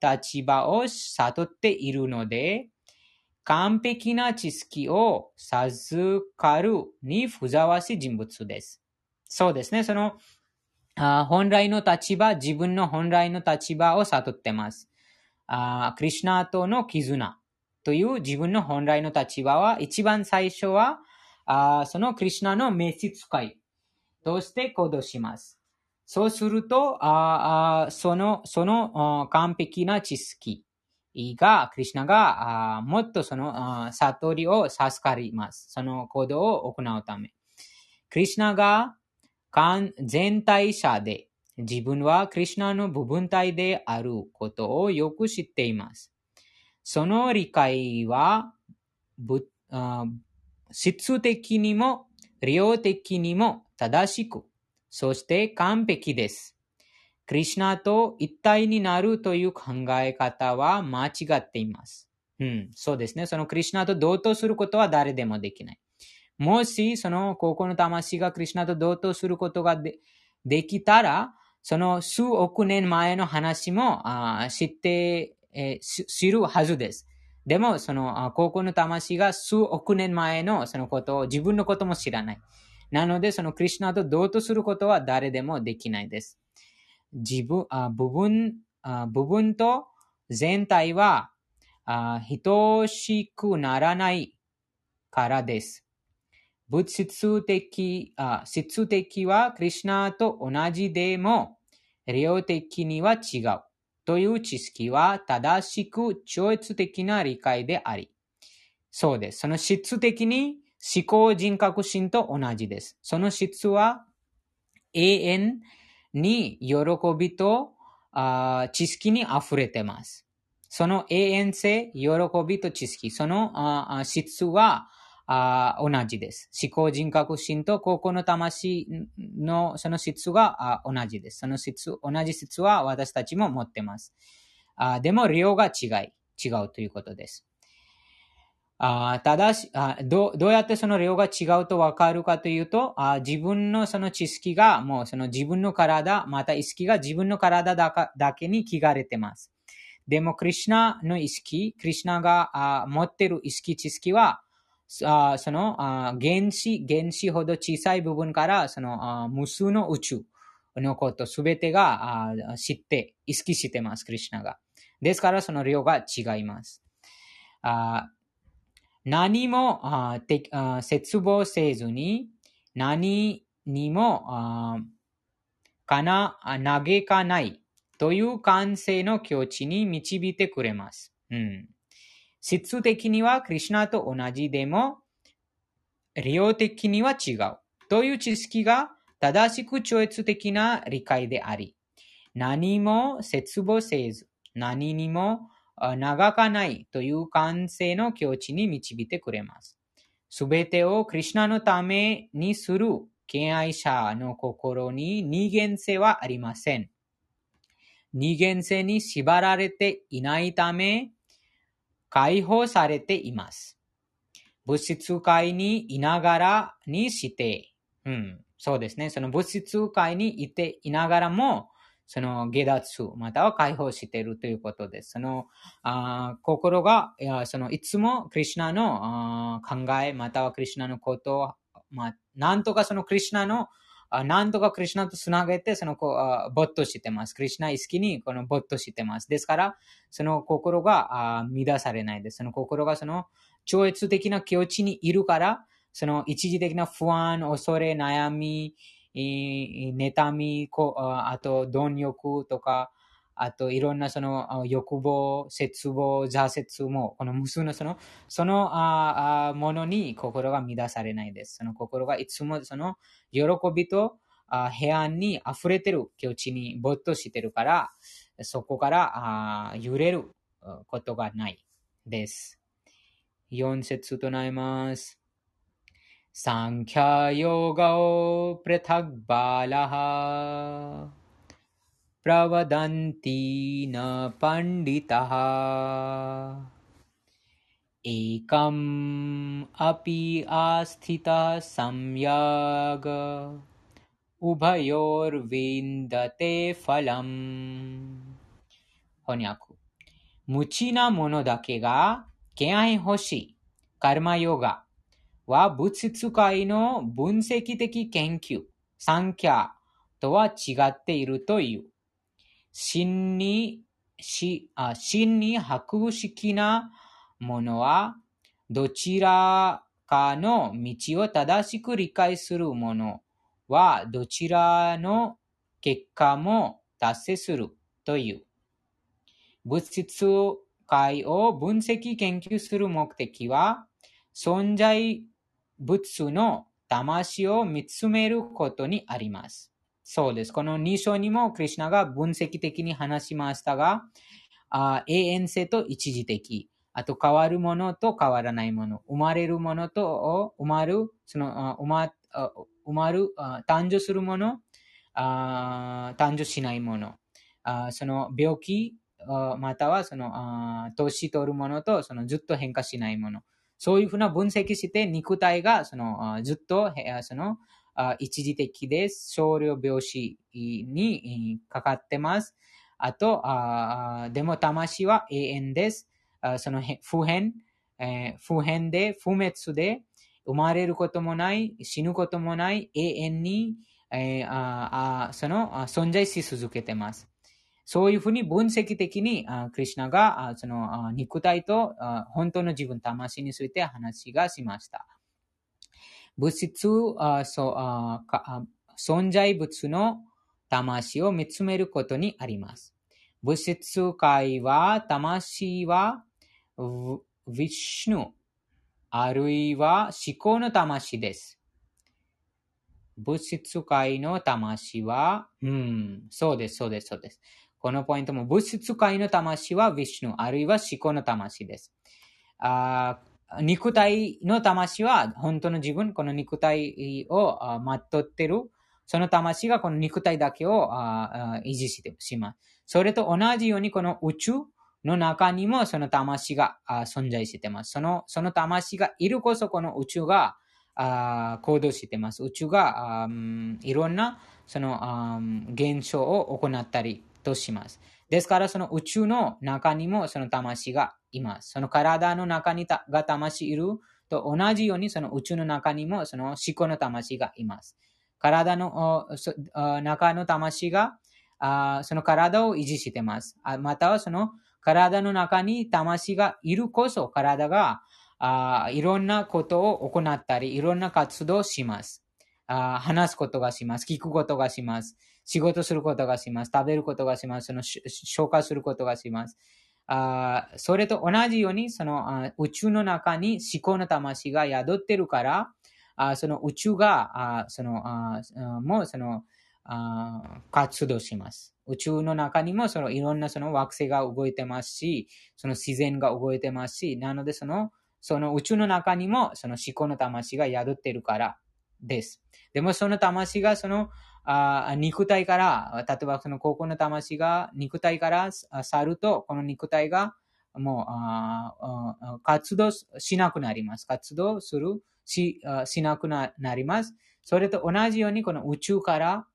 立場を悟っているので、完璧な知識を授かるにふざわしい人物です。そうですね。その、あ本来の立場、自分の本来の立場を悟ってます。あクリシュナとの絆という自分の本来の立場は、一番最初は、あそのクリシュナの召使いとして行動します。そうすると、あその、その完璧な知識が、クリシュナがもっとその悟りを授かります。その行動を行うため。クリシュナが全体者で、自分はクリシュナの部分体であることをよく知っています。その理解は、質的にも、量的にも正しく、そして完璧です。クリシュナと一体になるという考え方は間違っています。うん、そうですね。そのクリシュナと同等することは誰でもできない。もし、その高校の魂がクリシュナと同等することができたら、その数億年前の話も知って、えー、知るはずです。でも、その高校の魂が数億年前のそのことを自分のことも知らない。なので、そのクリシュナと同等することは誰でもできないです。自分、あ部分あ、部分と全体はあ等しくならないからです。物質的、質的はクリシュナと同じでも、量的には違う。という知識は正しく超越的な理解であり。そうです。その質的に思考人格心と同じです。その質は永遠に喜びと知識に溢れてます。その永遠性、喜びと知識、その質はあ同じです。思考人格心と高校の魂のその質があ同じです。その質、同じ質は私たちも持ってます。あでも量が違い、違うということです。あただしあどう、どうやってその量が違うとわかるかというとあ、自分のその知識がもうその自分の体、また意識が自分の体だかだけに汚れてます。でも、クリュナの意識、クリュナがあ持ってる意識、知識は、あそのあ原子、原子ほど小さい部分からそのあ無数の宇宙のことすべてがあ知って、意識してます、クリュナが。ですから、その量が違います。あ何もあてあ絶望せずに、何にもあかな、嘆かないという感性の境地に導いてくれます。うん、質的にはクリュナと同じでも、量的には違う。という知識が正しく超越的な理解であり、何も絶望せず、何にも長かないという感性の境地に導いてくれます。すべてをクリュナのためにする敬愛者の心に二元性はありません。二元性に縛られていないため、解放されています。物質界にいながらにして、うん、そうですね。その物質界にいていながらも、その下脱、または解放しているということです。そのあ心がいやそのいつもクリュナの考え、またはクリュナのことを、まあ、なんとかそのクリュナのなんとかクリュナとつなげて、そのこう没頭してます。クリュナ意識にこの没頭してます。ですから、その心があ乱されないです。その心がその超越的な境地にいるから、その一時的な不安、恐れ、悩み、妬み、あと貪欲とか、あといろんなその欲望、絶望、挫折も、この無数のその、そのああものに心が乱されないです。その心がいつもその喜びとあ平安に溢れてる境地に没頭してるから、そこからあ揺れることがないです。4節となります。サンキャヨガオプレタグバラハプラワダンティナパンディタハエカムアピアスティタサムヤガウバヨルヴィンダテファラム翻訳無知なものだけが敬愛欲しいカルマヨガは物質界の分析的研究、三キャとは違っているという。真に、しあ真に博識なものは、どちらかの道を正しく理解するものは、どちらの結果も達成するという。物質界を分析研究する目的は、存在物の魂を見つめることにあります。そうです。この2章にもクリュナが分析的に話しましたが、あ永遠性と一時的、あと変わるものと変わらないもの、生まれるものと生まる、その生ま生まる、誕生するもの、誕生しないもの、その病気、またはその年取るものとそのずっと変化しないもの。そういうふうな分析して肉体がそのずっとその一時的です。少量病死にかかってます。あと、あでも魂は永遠です。あそのへ不変、えー不変で不滅で生まれることもない、死ぬこともない、永遠に、えーああその存在し続けてます。そういうふうに分析的に、あクリュナがあそのあ肉体とあ本当の自分、魂について話がしました。物質、あそあか存在物の魂を見つめることにあります。物質界は、魂は、ヴィシュヌ、あるいは思考の魂です。物質界の魂は、うん、そうです、そうです、そうです。このポイントも、物質界の魂はヴィシュヌ、あるいは思考の魂です。あ肉体の魂は本当の自分、この肉体をあ全ってる。その魂がこの肉体だけを維持してします。それと同じようにこの宇宙の中にもその魂が存在してます。そのその魂がいるこそこの宇宙が行動してます。宇宙がいろんなその現象を行ったりとします。ですからその宇宙の中にもその魂がいます。その体の中にたが魂いると同じようにその宇宙の中にもその思考の魂がいます。体の中の魂があその体を維持してます。またはその体の中に魂がいるこそ体があいろんなことを行ったり、いろんな活動をします。あ話すことがします。聞くことがします。仕事することがします。食べることがします。その消化することがします。あそれと同じように、そのあ宇宙の中に思考の魂が宿ってるから、あその宇宙が、あそのあもうそのあ活動します。宇宙の中にもそのいろんなその惑星が動いてますし、その自然が動いてますし、なのでそのその宇宙の中にもその思考の魂が宿ってるからです。でもその魂がそのあ肉体から、例えばその高校の魂が肉体から去ると、この肉体がもう活動しなくなります。活動するししなくなります。それと同じように、この宇宙から、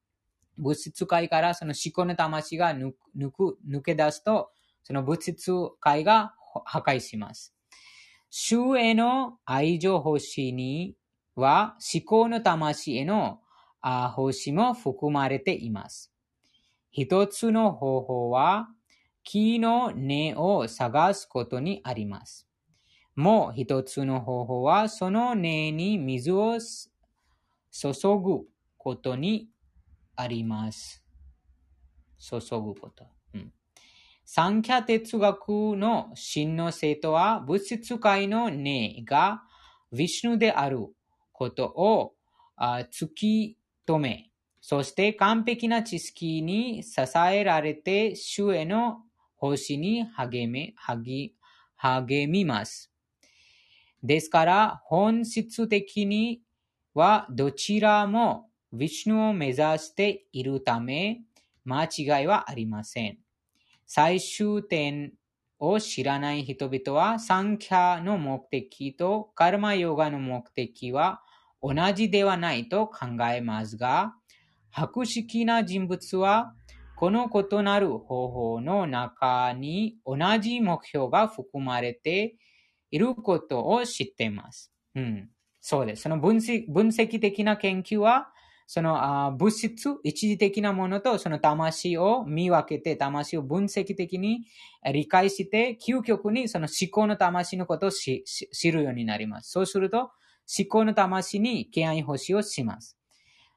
物質界からその思考の魂が抜く抜け出すと、その物質界が破壊します。主への愛情奉仕には思考の魂へのあ奉仕も含まれています。一つの方法は木の根を探すことにあります。もう一つの方法はその根に水を注ぐことにあります。注ぐこと。うん三キャ哲学の真の生徒は物質界の根がヴィシュヌであることを突き止め、そして完璧な知識に支えられて主への奉仕に励め、励励みます。ですから、本質的にはどちらもヴィシュヌを目指しているため、間違いはありません。最終点を知らない人々は、サンキャの目的とカルマヨガの目的は同じではないと考えますが、博識な人物は、この異なる方法の中に同じ目標が含まれていることを知っています。うん。そうです。その分析分析的な研究は、そのあ物質、一時的なものとその魂を見分けて、魂を分析的に理解して、究極にその思考の魂のことを知るようになります。そうすると、思考の魂に敬愛欲しをします。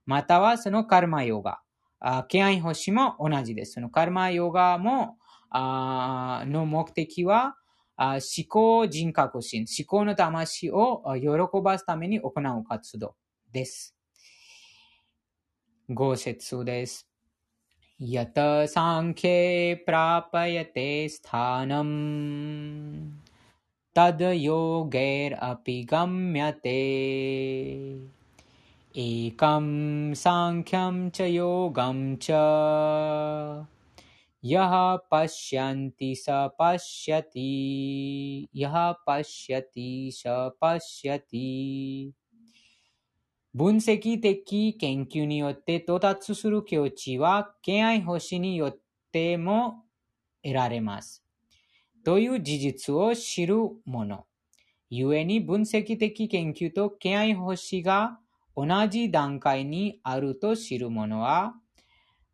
またはそのカルマヨガ。あ敬愛欲しも同じです。そのカルマヨガも、あの目的は、あ思考人格心、思考の魂をあ喜ばすために行う活動です。五節です。यत साङ्ख्ये प्रापयते स्थानम् तद् योगैरपि गम्यते एकं साङ्ख्यं च योगं च यः पश्यन्ति स पश्यति यः पश्यति स पश्यति 分析的研究によって到達する境地は、敬愛星によっても得られます。 という事実を知るもの。故に分析的研究と敬愛星が同じ段階にあると知る者は、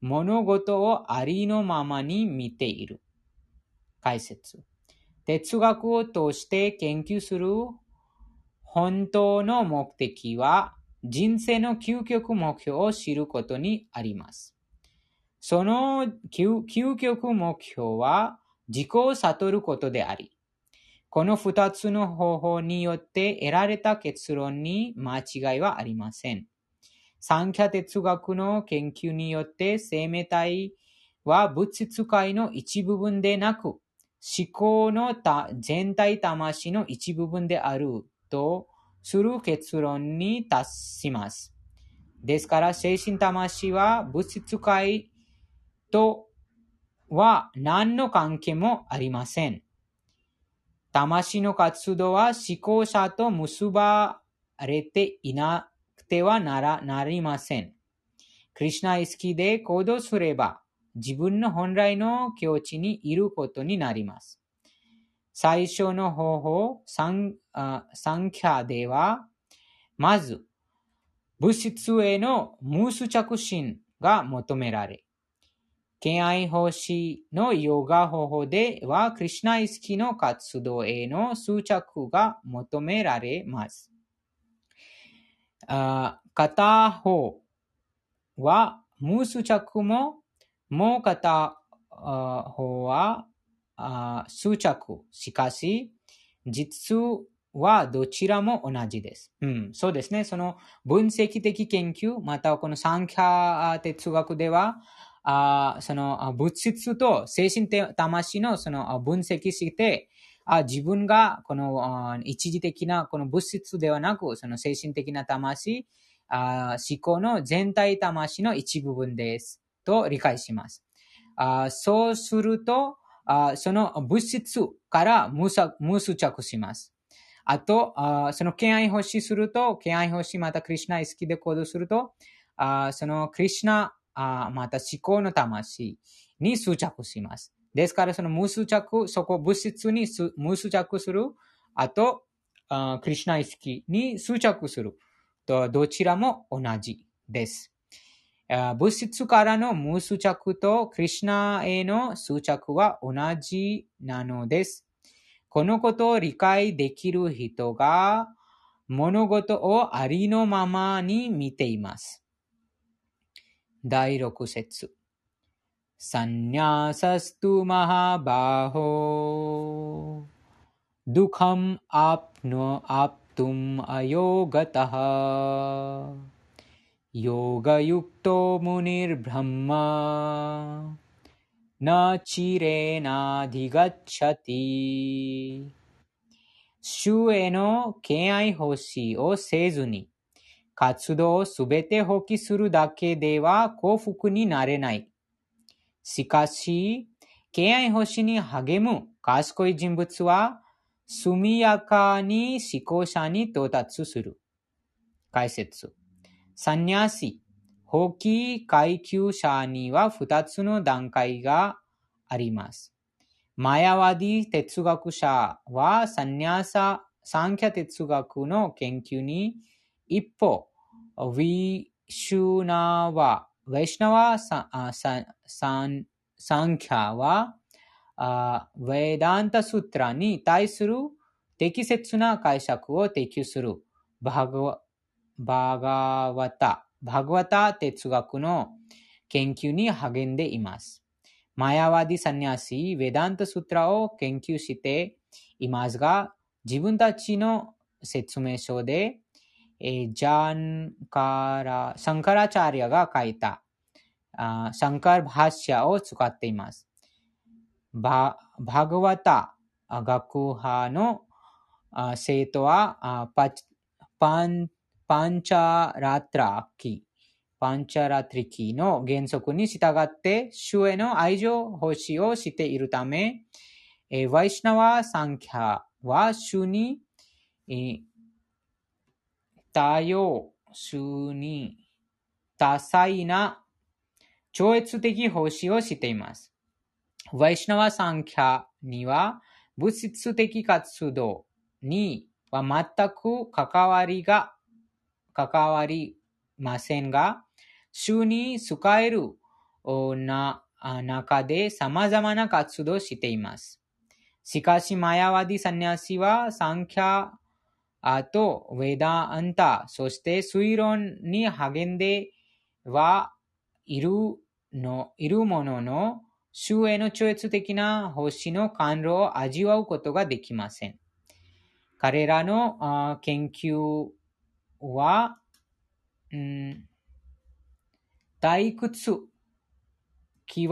物事をありのままに見ている。解説。哲学を通して研究する本当の目的は、人生の究極目標を知ることにあります。その究究極目標は自己を悟ることであり、この二つの方法によって得られた結論に間違いはありません。三キャ哲学の研究によって生命体は物質界の一部分でなく、思考の全体魂の一部分であるとする結論に達します。ですから、精神魂は物質界とは何の関係もありません。魂の活動は思考者と結ばれていなくてはならなりません。クリシナ意識で行動すれば、自分の本来の境地にいることになります。最初の方法、サンキャでは、まず、物質への無執着心が求められ、敬愛奉仕のヨガ方法では、クリシナ意識の活動への執着が求められます。あ片方は無執着も、もう片方はあ執着。しかし、実はどちらも同じです。うん、そうですね。その分析的研究、またはこの三キャ哲学では、あその物質と精神て魂のその分析して、あ自分がこの一時的なこの物質ではなく、その精神的な魂、あ思考の全体魂の一部分です。と理解します。あそうすると、あその物質から無無執着します。あと、あその敬愛欲しすると、敬愛欲しまたクリシナ意識で行動すると、あそのクリシナあまた思考の魂に執着します。ですから、その無執着、そこ物質に無執着する、あと、あクリシナ意識に執着すると、どちらも同じです。物質からの無執着とクリシナへの執着は同じなのです。このことを理解できる人が物事をありのままに見ています。第六節。サンニャーサストマハバホー。ドゥカムアプノアプトムアヨガタハ。ヨガユクトムニルブラマ。ナチレナディガッチャティ。主への敬愛欲しをせずに。活動をすべて放棄するだけでは幸福になれない。しかし、敬愛欲しに励む賢い人物は、速やかに思考者に到達する。解説。サンニャーシ、放棄階級者には二つの段階があります。マヤワディ哲学者はサンニャサ、サンキャ哲学の研究に一歩、ウィシュナワ、ウェシナワサササンサンキャは、あウェダンタストラに対する適切な解釈を提供するバグワバガワタ、バグワタ哲学の研究に励んでいます。マヤワディサニャシ、ウェダンタストラを研究していますが、自分たちの説明書で、えージャンカラ、シャンカラチャリアが書いた、あーシャンカルバッシャを使っています。ババグワタ学派のあ生徒はあパパンパンチャラトラキ、パンチャラトリキの原則に従って、主への愛情奉仕をしているため、えーワイシナワ・サンキャは主に、えー多様、主に多彩な超越的奉仕をしています。ワイシナワ・サンキャには物質的活動には全く関わりが関わりませんが、主に使えるなあ中で様々な活動をしています。しかし、マヤワディサニャシは、サンキャあと、ウェダアンタ、そして推論に励んではいるの、いるものの、主への超越的な星の感動を味わうことができません。彼らの研究は、うん、退屈、極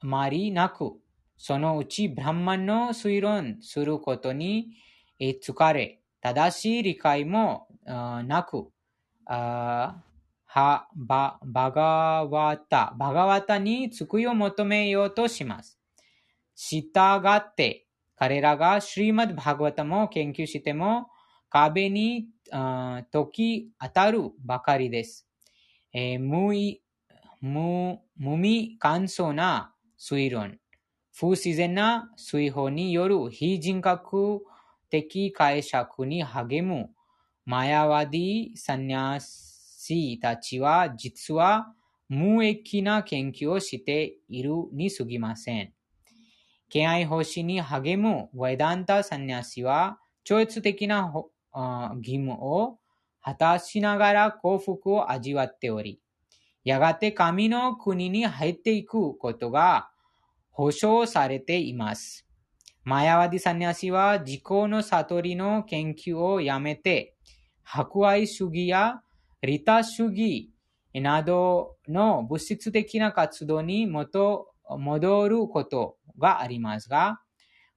まりなく、そのうちブランマンの推論することに疲れ、正しい理解もなく、は、ば、バガワタ、バガワタに救いを求めようとします。従って、彼らがシュリマッド・バガワタも研究しても、壁に解き当たるばかりです。えー無い無無味乾燥な推論、不自然な推法による非人格的解釈に励むマヤワディサニャシーたちは実は無益な研究をしているに過ぎません。敬愛奉仕に励むウェダンタサニャシーは超越的な義務を果たしながら幸福を味わっており、やがて神の国に入っていくことが保証されています。マヤワディサニャシは自己の悟りの研究をやめて、博愛主義や利他主義などの物質的な活動に元戻ることがありますが、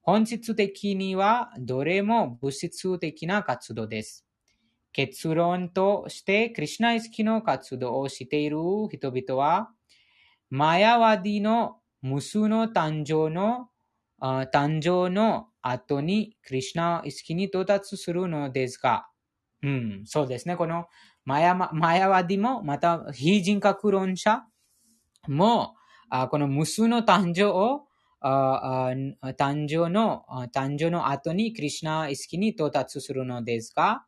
本質的にはどれも物質的な活動です。結論として、クリシュナイスキの活動をしている人々は、マヤワディの無数の誕生の誕生の後にクリシュナ意識に到達するのですが、うん、そうですね。このマヤマヤワディも、また非人格論者も、あこの無数の誕生を、ああ誕生の、誕生の後にクリシュナ意識に到達するのですが、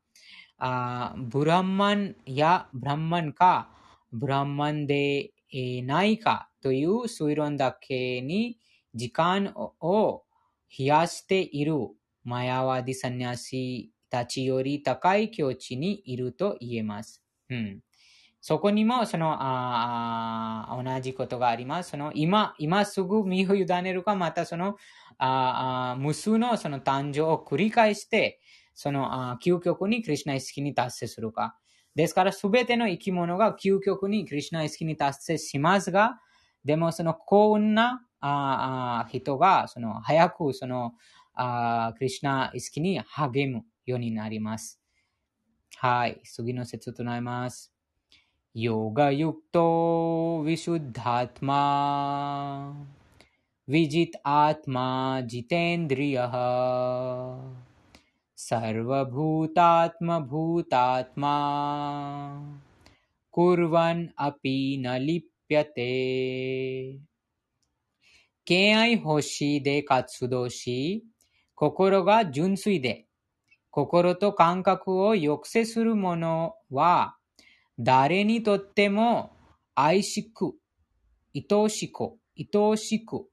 あブランマンやブランマンか、ブランマンでないかという推論だけに時間を冷やしているマヤワディサニャシたちより高い境地にいると言えます。うん、そこにもそのあ同じことがあります。その今今すぐ身を委ねるか、またそのあ無数のその誕生を繰り返して、そのあ究極にクリシュナ意識に達成するか。ですから、すべての生き物が究極にクリシュナ意識に達成しますが、でもその幸運なあーあー人が、その早くそのあークリシュナ意識に励むようになります。はい。次の説となります。ヨガユクトヴィシュッダートマヴィジッアートマジテンドリヤハ सर्वभूतात्मभूतात्मा कुर्वन् अपि न लिप्यते 敬愛欲しいで活動し、心が純粋で、心と感覚を抑制するものは、誰にとっても愛しく、愛おしく、愛おしく、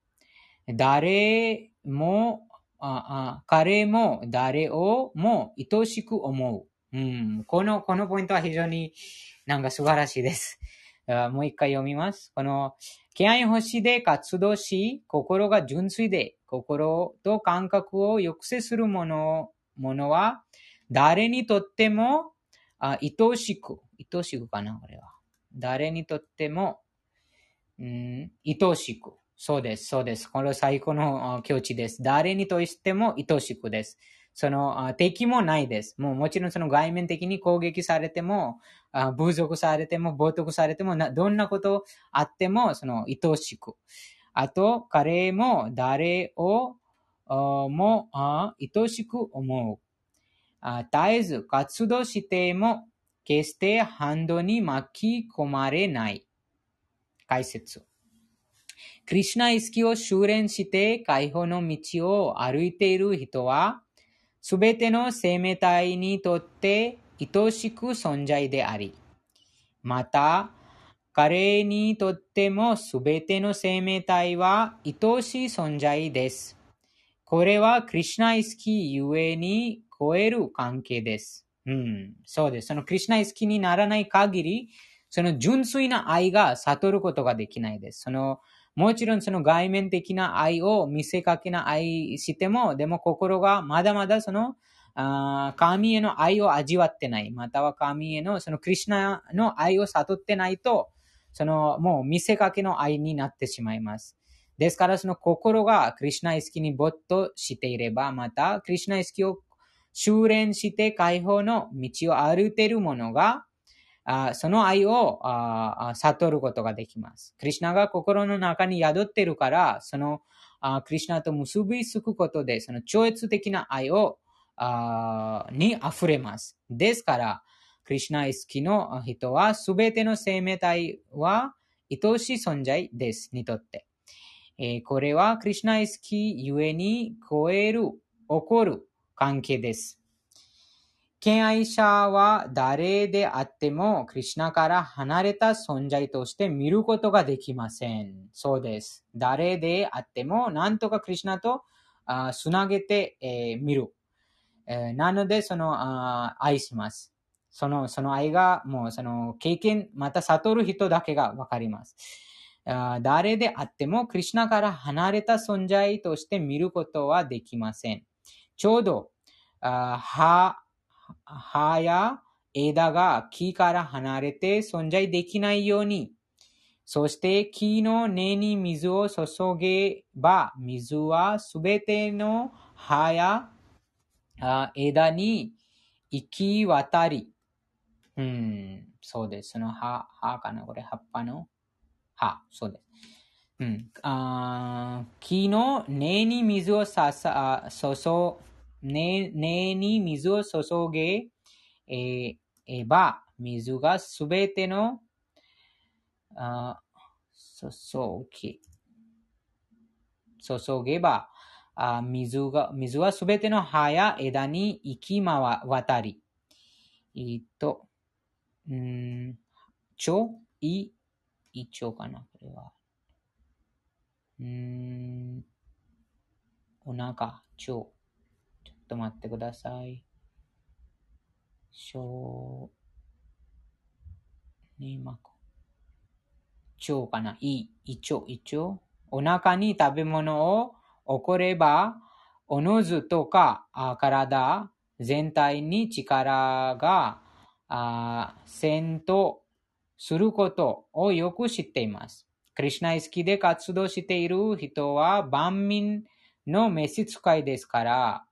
誰もああ彼も誰をも愛おしく思う。うん、この、このポイントは非常になんか素晴らしいです。もう一回読みます。この、敬愛欲しで活動し、心が純粋で、心と感覚を抑制するものものは、誰にとってもあ愛しく、愛おしくかな、これは。誰にとっても、うん、愛しく。そうです、そうです。これ最高の境地です。誰にとしても愛おしくです。その敵もないです。もうもちろんその外面的に攻撃されても、あ侮辱されても、冒涜されても、どんなことあっても、その愛しく。あと、彼も誰をもあ愛しく思う。絶えず活動しても、決して反動に巻き込まれない。解説。クリシュナ意識を修練して解放の道を歩いている人は、すべての生命体にとって愛しく存在であり、また、彼にとってもすべての生命体は愛しい存在です。これはクリシュナ意識ゆえに超える関係です。うん、そうです。そのクリシュナ意識にならない限り、その純粋な愛が悟ることができないです。そのもちろんその外面的な愛を見せかけな愛しても、でも心がまだまだそのあ神への愛を味わってない。または神へのそのクリシュナの愛を悟ってないと、そのもう見せかけの愛になってしまいます。ですから、その心がクリュナ意識に没頭していれば、また、クリュナ意識を修練して解放の道を歩いている者が、あその愛をあ悟ることができます。クリュナが心の中に宿っているから、そのあクリュナと結びつくことで、その超越的な愛をあに溢れます。ですから、クリュナ意識の人は、すべての生命体は愛しい存在です。にとって。えーこれはクリュナ意識ゆえに超える、起こる関係です。敬愛者は誰であっても、クリュナから離れた存在として見ることができません。そうです。誰であっても、なんとかクリュナとつなげて、えー見る。えーなので、そのあ愛します。その、その愛が、もう、その経験、また悟る人だけがわかります。誰であっても、クリュナから離れた存在として見ることはできません。ちょうど、あ葉、や枝が木から離れて存在できないように、そして木の根に水を注げば、水はすべての葉やあ枝に行き渡り、うん、そうです。その葉、葉かな？これ葉っぱの？葉、そうです。うん、あ木の根に水をささ、あ注、根根に水を注げ、えーえば、水がすべての、あ注ぎ、注げば、あ水が、水はすべての葉や枝に行きまわ渡り、えっと、うーん、腸、い、胃腸かなこれは。うん、お腹、腸。ちょっと待ってください。小、ねまこ。腸かな？胃、胃腸、胃腸。お腹に食べ物を起これば、おのずとかあ体全体に力が戦闘することをよく知っています。クリュナ意識で活動している人は万民の召使いですから、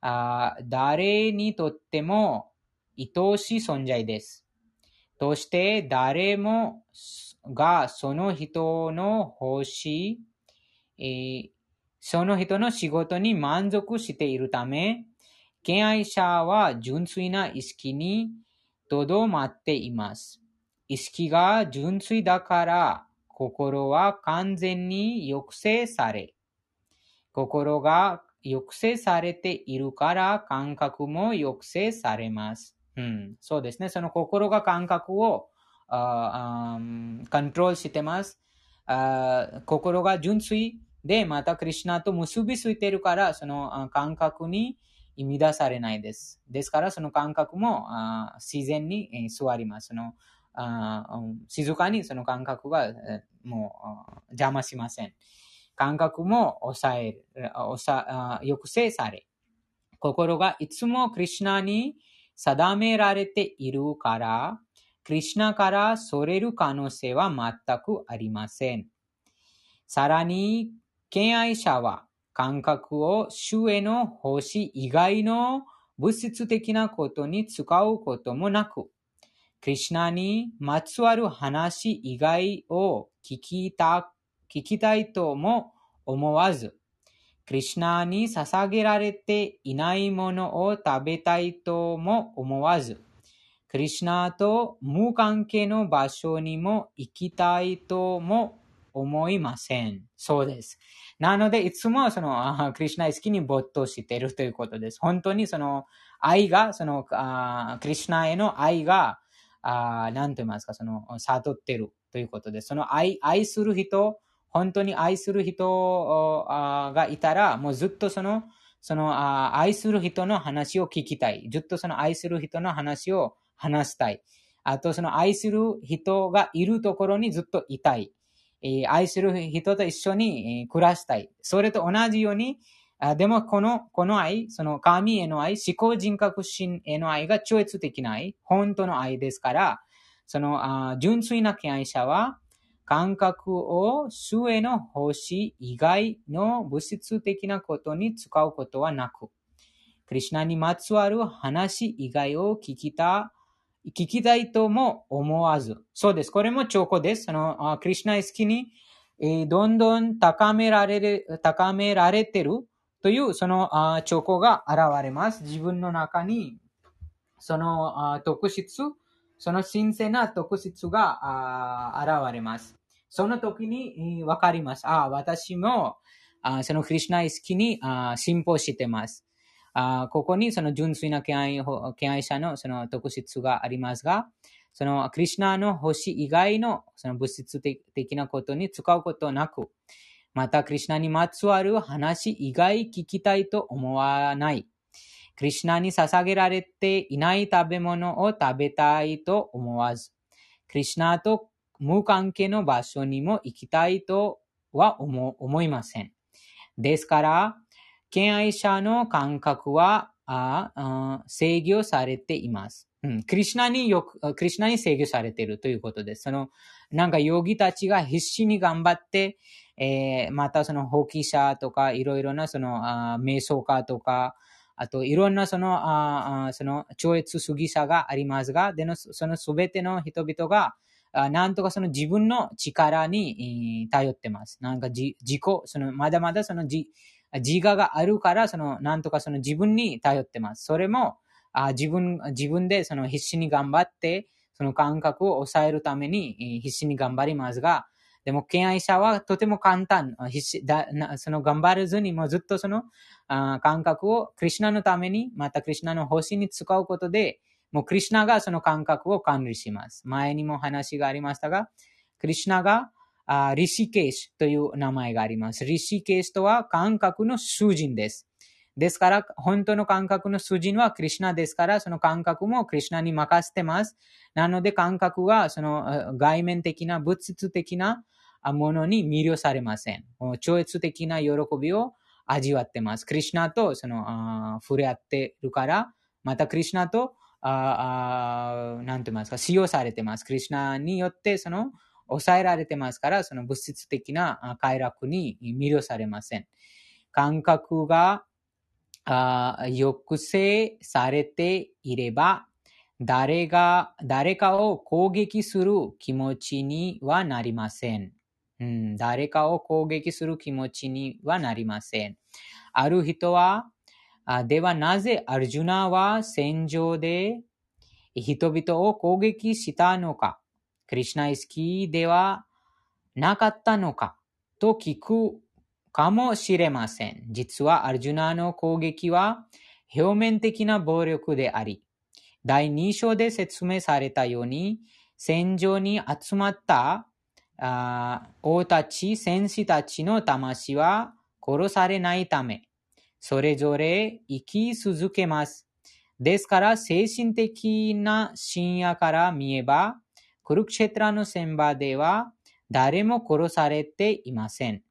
あ誰にとっても愛しい存在です。として誰もがその人の欲しい、えーその人の仕事に満足しているため、敬愛者は純粋な意識にとどまっています。意識が純粋だから、心は完全に抑制され、心が抑制されているから感覚も抑制されます。うん、そうですね。その心が感覚をあコントロールしてます。あ心が純粋で、またクリュナと結びついているから、その感覚に乱されないです。ですから、その感覚もあ自然に座ります。そのあ静かにその感覚がもう邪魔しません。感覚も抑える、抑抑制され、心がいつもクリュナに定められているから、クリュナからそれる可能性は全くありません。さらに、敬愛者は感覚を主への奉仕以外の物質的なことに使うこともなく、クリュナにまつわる話以外を聞きた、聞きたいとも思わず、クリュナに捧げられていないものを食べたいとも思わず、クリュナと無関係の場所にも行きたいとも思いません。そうです。なので、いつもその、クリュナ意識に没頭しているということです。本当にその愛が、その、クリュナへの愛が、あなんと言いますか、その、悟っているということです。その愛、愛する人、本当に愛する人がいたら、もうずっとその、その愛する人の話を聞きたい。ずっとその愛する人の話を話したい。あと、その愛する人がいるところにずっといたい。愛する人と一緒に暮らしたい。それと同じように、でもこの、この愛、その神への愛、思考人格心への愛が超越的な愛、本当の愛ですから、その純粋な敬愛者は、感覚を主への奉仕以外の物質的なことに使うことはなく、クリシナにまつわる話以外を聞きた、聞きたいとも思わず。そうです。これも兆候です。その、クリシナ意識に、えー、どんどん高められる、高められてるという、その兆候が現れます。自分の中に、その特質、その神聖な特質が現れます。その時にわかります。あ私もあそのクリュナ意識にあ進歩してます。あここにその純粋な敬愛敬愛者のその特質がありますが、そのクリュナの星以外のその物質的なことに使うことなく、またクリュナにまつわる話以外聞きたいと思わない。クリュナに捧げられていない食べ物を食べたいと思わず、クリュナと無関係の場所にも行きたいとは思いません。ですから、敬愛者の感覚はあ制御されています。うん、クリシナによく、クリシナに制御されているということです。その、なんか、ヨギたちが必死に頑張って、えー、またその、放棄者とか、いろいろなその、瞑想家とか、あと、いろんなその、あその、超越主義者がありますが、での、そのすべての人々が、なんとかその自分の力に頼ってます。なんか自己、そのまだまだその自自我があるから、そのなんとかその自分に頼ってます。それも自分、自分でその必死に頑張って、その感覚を抑えるために必死に頑張りますが、でも、敬愛者はとても簡単、必死だその頑張らずにもずっとその感覚をクリュナのために、またクリュナの方針に使うことで、もうクリュナがその感覚を管理します。前にも話がありましたが、クリュナがあリシケーシという名前があります。リシケーシとは感覚の主人です。ですから、本当の感覚の主人はクリュナですから、その感覚もクリュナに任せてます。なので、感覚はその外面的な物質的なものに魅了されません。超越的な喜びを味わってます。クリュナとその触れ合ってるから、またクリュナとああなんて言いますか、使用されてます。クリュナによって、その、抑えられてますから、その物質的な快楽に魅了されません。感覚があ抑制されていれば、誰が、誰かを攻撃する気持ちにはなりません。うん、誰かを攻撃する気持ちにはなりません。ある人は、ではなぜアルジュナは戦場で人々を攻撃したのか？クリシナイスキーではなかったのか？と聞くかもしれません。実はアルジュナの攻撃は表面的な暴力であり、第2章で説明されたように、戦場に集まった王たち、戦士たちの魂は殺されないため、それぞれ生き続けます。ですから、精神的な深夜から見えば、クルクシェトラの戦場では誰も殺されていません。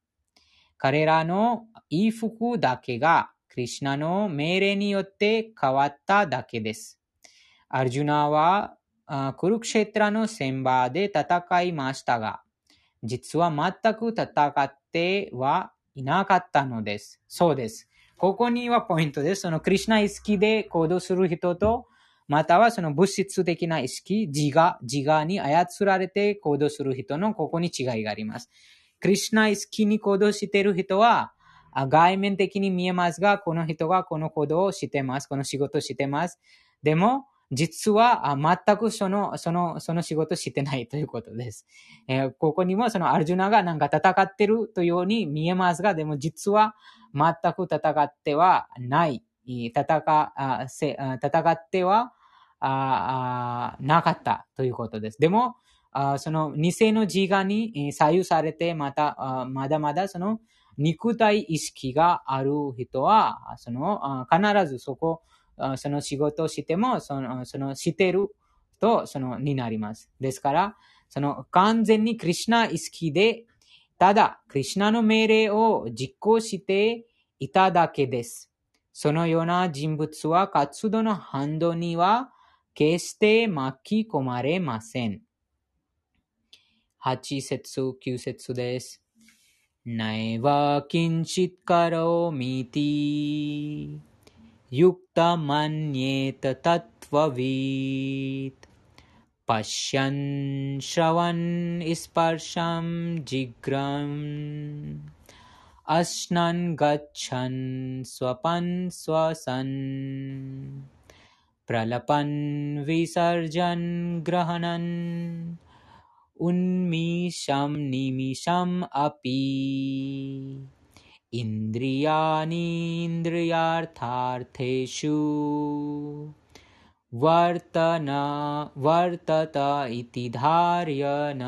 彼らの衣服だけがクリシナの命令によって変わっただけです。アルジュナはクルクシェトラの戦場で戦いましたが、実は全く戦ってはいなかったのです。そうです。ここにはポイントです。そのクリュナ意識で行動する人と、またはその物質的な意識、自我、自我に操られて行動する人のここに違いがあります。クリュナ意識に行動している人は、外面的に見えますが、この人がこの行動をしてます。この仕事をしてます。でも、実は全くその、その、その仕事してないということです。えー、ここにもそのアルジュナがなんか戦ってるというように見えますが、でも実は全く戦ってはない。戦戦ってはなかったということです。でも、その偽の自我に左右されて、また、まだまだその肉体意識がある人は、その必ずそこ、その仕事をしても、その、そのしてると、その、になります。ですから、その完全にクリュナ意識でただ、クリュナの命令を実行していただけです。そのような人物は活動の反動には決して巻き込まれません。 8節9節です。नैव किञ्चित् करोमीति युक्तमन्येत तत्त्ववीत् पश्यन्, श्रवन्, स्पर्शं जिघ्रन् अश्नन्, गच्छन्, स्वपन्, स्वसन्। प्रलपन्, विसर्जन्, ग्रहणन्। उन्मीषं निमिषम् अपि। इन्द्रियाणीन्द्रियार्थार्थेषु वर्तन वर्तत इति धार्यन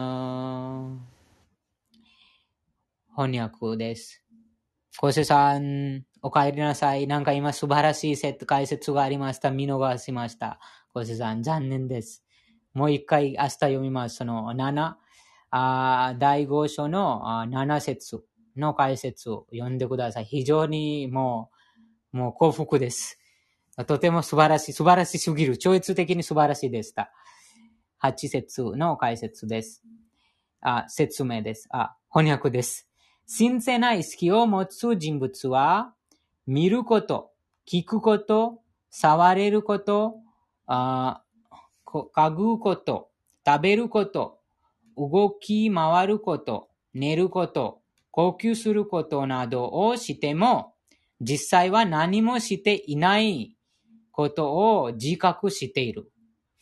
翻訳です。小瀬さん、お帰りなさい。なんか今素晴らしい説解説がありました。見逃しました。小瀬さん、残念です。もう一回明日読みます。その7、あー第5章のあー7節 の解説を読んでください。非常にもう、もう幸福です。とても素晴らしい、素晴らしすぎる。超越的に素晴らしいでした。8節の解説です。あ、説明です。あ、翻訳です。神聖な意識を持つ人物は、見ること、聞くこと、触れること、あこ嗅ぐこと、食べること、動き回ること、寝ること、呼吸することなどをしても、実際は何もしていないことを自覚している。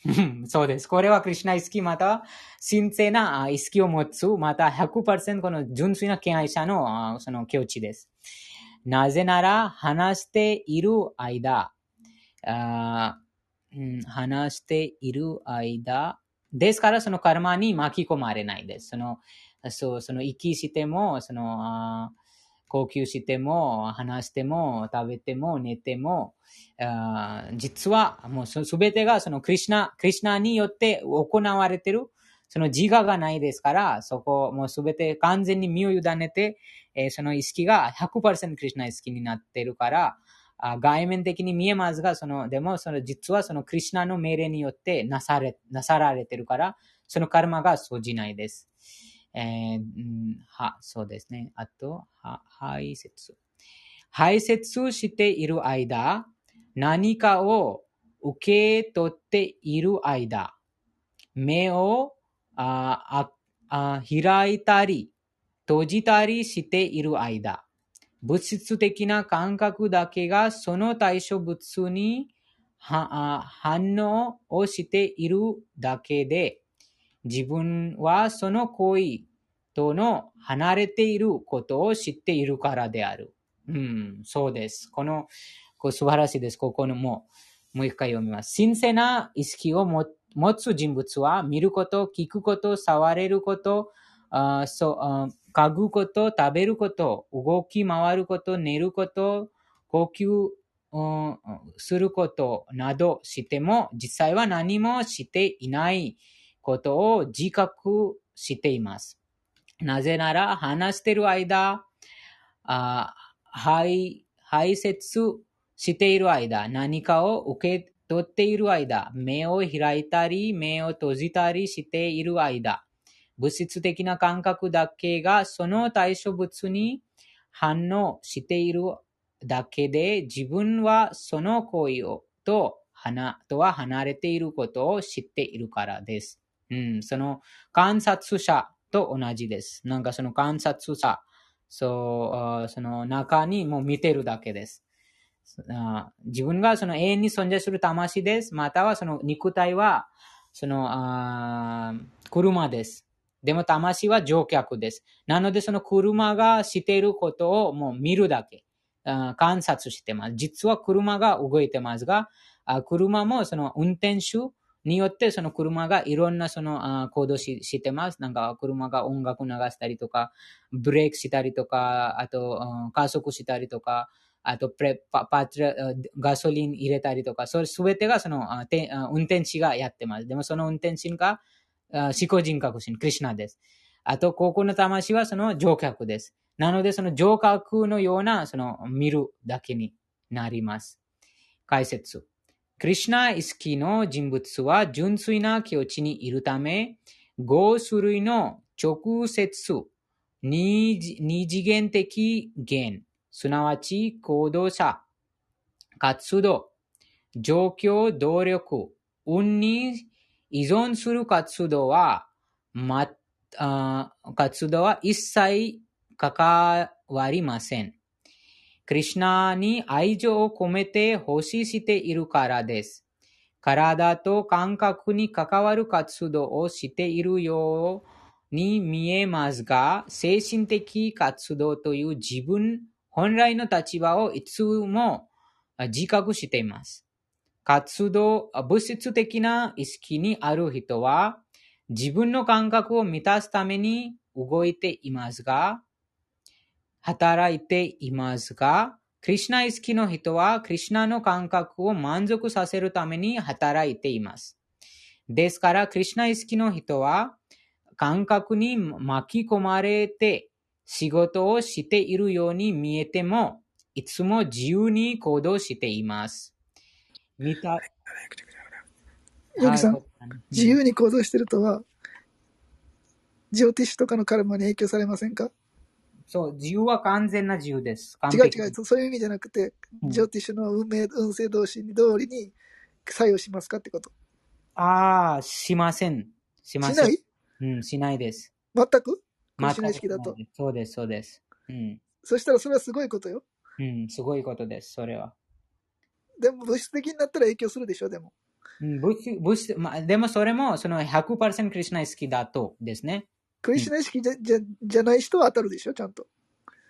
そうです。これはクリュナ意識また神聖な意識を持つ、また100%この純粋な敬愛者のその境地です。なぜなら話している間、話している間、ですからそのカルマに巻き込まれないです。その、そう、その息しても、その、あ呼吸しても、話しても、食べても、寝ても、あ実はもうすべてがそのクリシナ、クリシナによって行われてる、その自我がないですから、そこもうすべて完全に身を委ねて、えーその意識が100%クリシナ意識になっているから、あ外面的に見えますが、その、でもその実はそのクリシナの命令によってなされ、なさられているから、そのカルマが生じないです。えーは、そうですね。あと、は、排泄。排泄している間、何かを受け取っている間、目をああ開いたり、閉じたりしている間、物質的な感覚だけがその対象物には反応をしているだけで、自分はその行為との離れていることを知っているからである。うん、そうです。この、こ素晴らしいです。ここのもう、もう一回読みます。神聖な意識を持つ人物は、見ること、聞くこと、触れること、あそうあ嗅ぐこと、食べること、動き回ること、寝ること、呼吸うんすることなどしても、実際は何もしていないことを自覚しています。なぜなら、話している間、排排泄している間、何かを受け取っている間、目を開いたり、目を閉じたりしている間、物質的な感覚だけがその対象物に反応しているだけで、自分はその行為をととは離れていることを知っているからです。うん、その観察者と同じです。なんかその観察者、そうその中にもう見てるだけです。自分がその永遠に存在する魂です。またはその肉体はそのあ車です。でも魂は乗客です。なのでその車がしていることをもう見るだけ。観察してます。実は車が動いてますが、車もその運転手によってその車がいろんなそのあ行動ししてます。なんか車が音楽流したりとか、ブレーキしたりとか、あとうん加速したりとか、あとプレパパトラガソリン入れたりとか、それすべてがそのあて運転手がやってます。でもその運転手があ思考人格心、クリシュナです。あと、高校の魂はその乗客です。なので、その乗客のような、その見るだけになります。解説。クリシュナ意識の人物は純粋な境地にいるため、5種類の直接二次元的言、すなわち行動者、活動、状況、動力、運に依存する活動は、ま、活動は一切関わりません。クリシナに愛情を込めて奉仕しているからです。体と感覚に関わる活動をしているように見えますが、精神的活動という自分本来の立場をいつも自覚しています。活動、物質的な意識にある人は、自分の感覚を満たすために動いていますが、働いていますが、クリシナ意識の人は、クリシナの感覚を満足させるために働いています。ですから、クリシナ意識の人は、感覚に巻き込まれて仕事をしているように見えても、いつも自由に行動しています。見た、ヨギさん、はい自由に行動してるとは、ジオティッシュとかのカルマに影響されませんか？そう、自由は完全な自由です。完違う璧違う、そうそういう意味じゃなくて、うんジオティッシュの運命、運勢同士に通りに作用しますかってこと。ああ、しません。しません。しない？うん、しないです。全く？しない。ですそうです、そうです。うん。そしたらそれはすごいことよ。うん、すごいことです、それは。でも物質的になったら影響するでしょ、でも。うん、物質物質まあ、でもそれもその100%クリシナ意識だとですね。クリシナ意識じゃ,、じゃじゃない人は当たるでしょ、ちゃんと。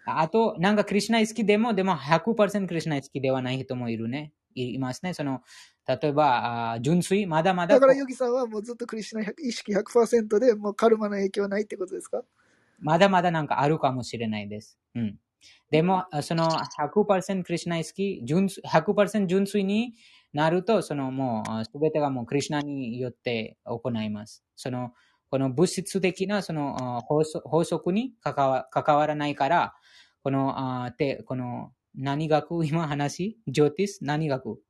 あと、なんかクリシナ意識でも、でも100%クリシナ意識ではない人もいるね。いいますね。その、例えば、あ純粋、まだまだ。だからヨギさんはもうずっとクリシナ意識100%でもうカルマの影響はないってことですか？まだまだなんかあるかもしれないです。うん。でも、あその100%クリシナ意識、純粋100%純粋になると、そのもうすべてがもうクリシナによって行います。その、この物質的なその法則法則に関わ関わらないから、この、あてこの何学 今話ジョーティス何学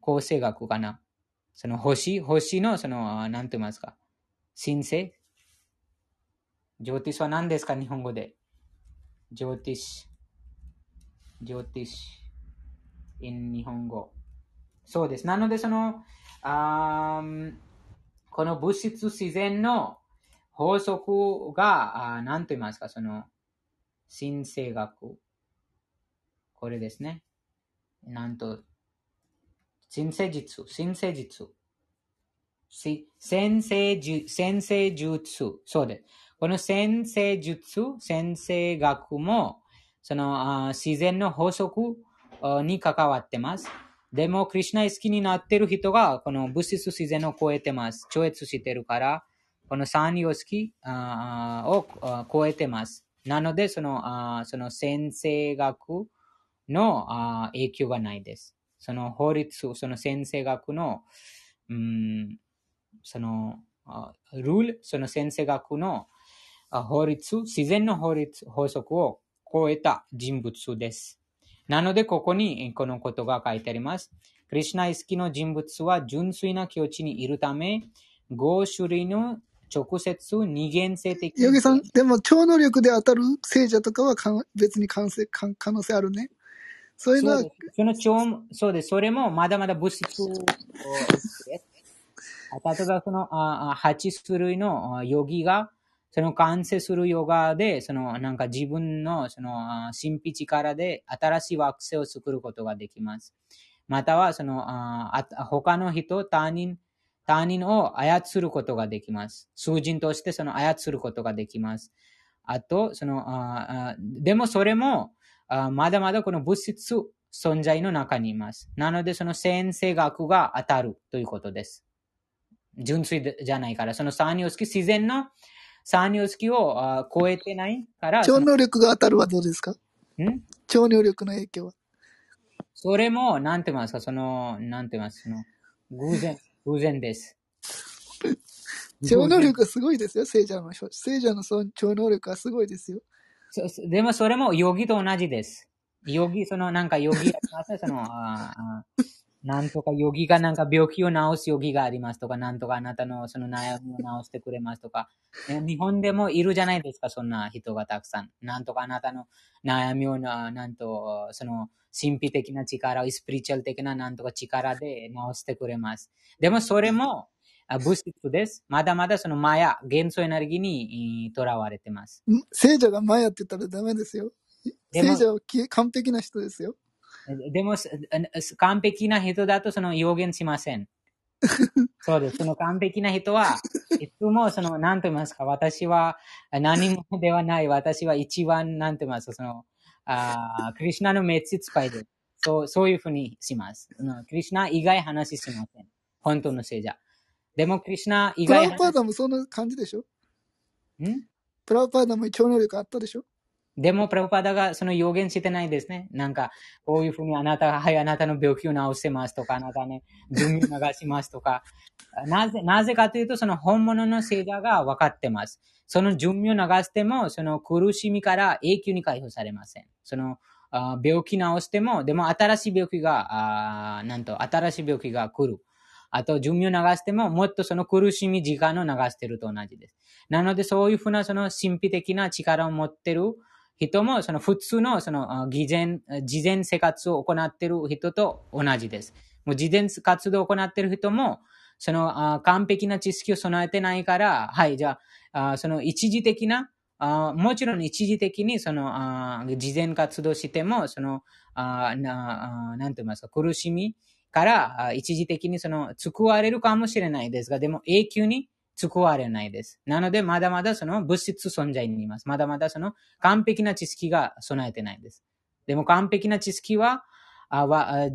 構成学かなその星星のその、あなんて言いますか神聖ジョーティスは何ですか日本語で。ジョーティス。ジョーティス。in 日本語。そうです。なので、その、あーこの物質自然の法則が、何と言いますか、その、神聖学。これですね。なんと、神聖術、神聖術。先生術、先生術。そうです。この先生術、先生学も、その自然の法則に関わってます。でも、クリュナ意識になってる人が、この物質自然を超えてます。超越してるから、この三様式を超えてます。なので、その、その先生学の影響がないです。その法律、その先生学の、うん、その、ルール、その先生学の法律、自然の法律、法則を超えた人物です。なので、ここにこのことが書いてあります。クリシュナ意識の人物は純粋な境地にいるため、5種類の直接二元性的ヨギさん、でも超能力で当たる聖者とかはかん別に可能性可可能性あるね。そういうのはその超、そうです。それもまだまだ物質。例えばそのああ8種類のあヨギが、その完成するヨガで、そのなんか自分のその神秘力で新しい惑星を作ることができます。またはその他の人、他人、他人を操ることができます。数人としてその操ることができます。あと、そのでもそれもまだまだこの物質存在の中にいます。なので、その先生学が当たるということです。純粋じゃないから、その三様式、自然の三様式をあ超えてないから、超能力が当たるはどうですか？ん？超能力の影響は？それも、なんて言いますか、その、なんて言いますその、偶然、偶然です。超能力がすごいですよ、聖者の人。聖者の超能力はすごいですよ。そそでもそれもヨギと同じです。ヨギ、そのなんかヨギその、ああなんとかヨギがなんか病気を治すヨギがありますとか、なんとかあなたのその悩みを治してくれますとか、ね日本でもいるじゃないですか、そんな人がたくさん。なんとかあなたの悩みをな、なんと、その神秘的な力、スピリチュアル的ななんとか力で治してくれます。でもそれもあ物質です。まだまだそのマヤ、元素エネルギーにとらわれてます。ん聖者がマヤって言ったらダメですよ。聖者はき完璧な人ですよ。でも、す完璧な人だとその予言しません。そうです。その完璧な人は、いつもその、なんと言いますか、私は何もではない、私は一番、なんと言いますか、その、あークリシュナの滅使いで、そう、そういうふうにします。うんクリシュナ以外話しません。本当の聖者。でも、クリシュナ以プラパーダもそんな感じでしょ？ん？プラウパーダも超能力あったでしょ？でも、プラパダがその予言してないですね。なんか、こういうふうにあなたが、はい、あなたの病気を治せますとか、あなたね、準備を流しますとか。なぜ、なぜかというと、その本物の聖者が分かってます。その準備を流しても、その苦しみから永久に解放されません。その、あ病気治しても、でも新しい病気が、あなんと、新しい病気が来る。あと、準備を流しても、もっとその苦しみ時間を流してると同じです。なので、そういうふうなその神秘的な力を持ってる人も、その普通のその偽善、事前生活を行っている人と同じです。もう事前活動を行っている人も、その完璧な知識を備えてないから、はい、じゃあ、その一時的な、あもちろん一時的にそのあ事前活動しても、その、あななんて言いますか、苦しみから一時的にその救われるかもしれないですが、でも永久に救われないです。なので、まだまだその物質存在にいます。まだまだその完璧な知識が備えてないです。でも完璧な知識は、あは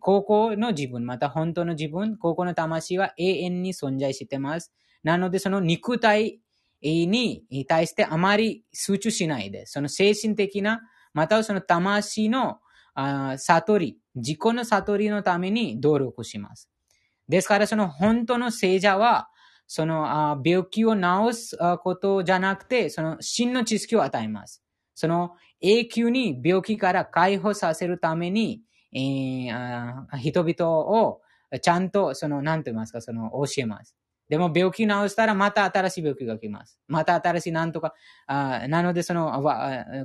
高校の自分、また本当の自分、高校の魂は永遠に存在してます。なので、その肉体に対してあまり集中しないで、その精神的な、またはその魂のあ悟り、自己の悟りのために努力します。ですから、その本当の聖者は、その病気を治すことじゃなくて、その真の知識を与えます。その永久に病気から解放させるために、えー人々をちゃんと、その、なんて言いますか、その、教えます。でも病気治したらまた新しい病気が来ます。また新しいなんとか、あなのでその、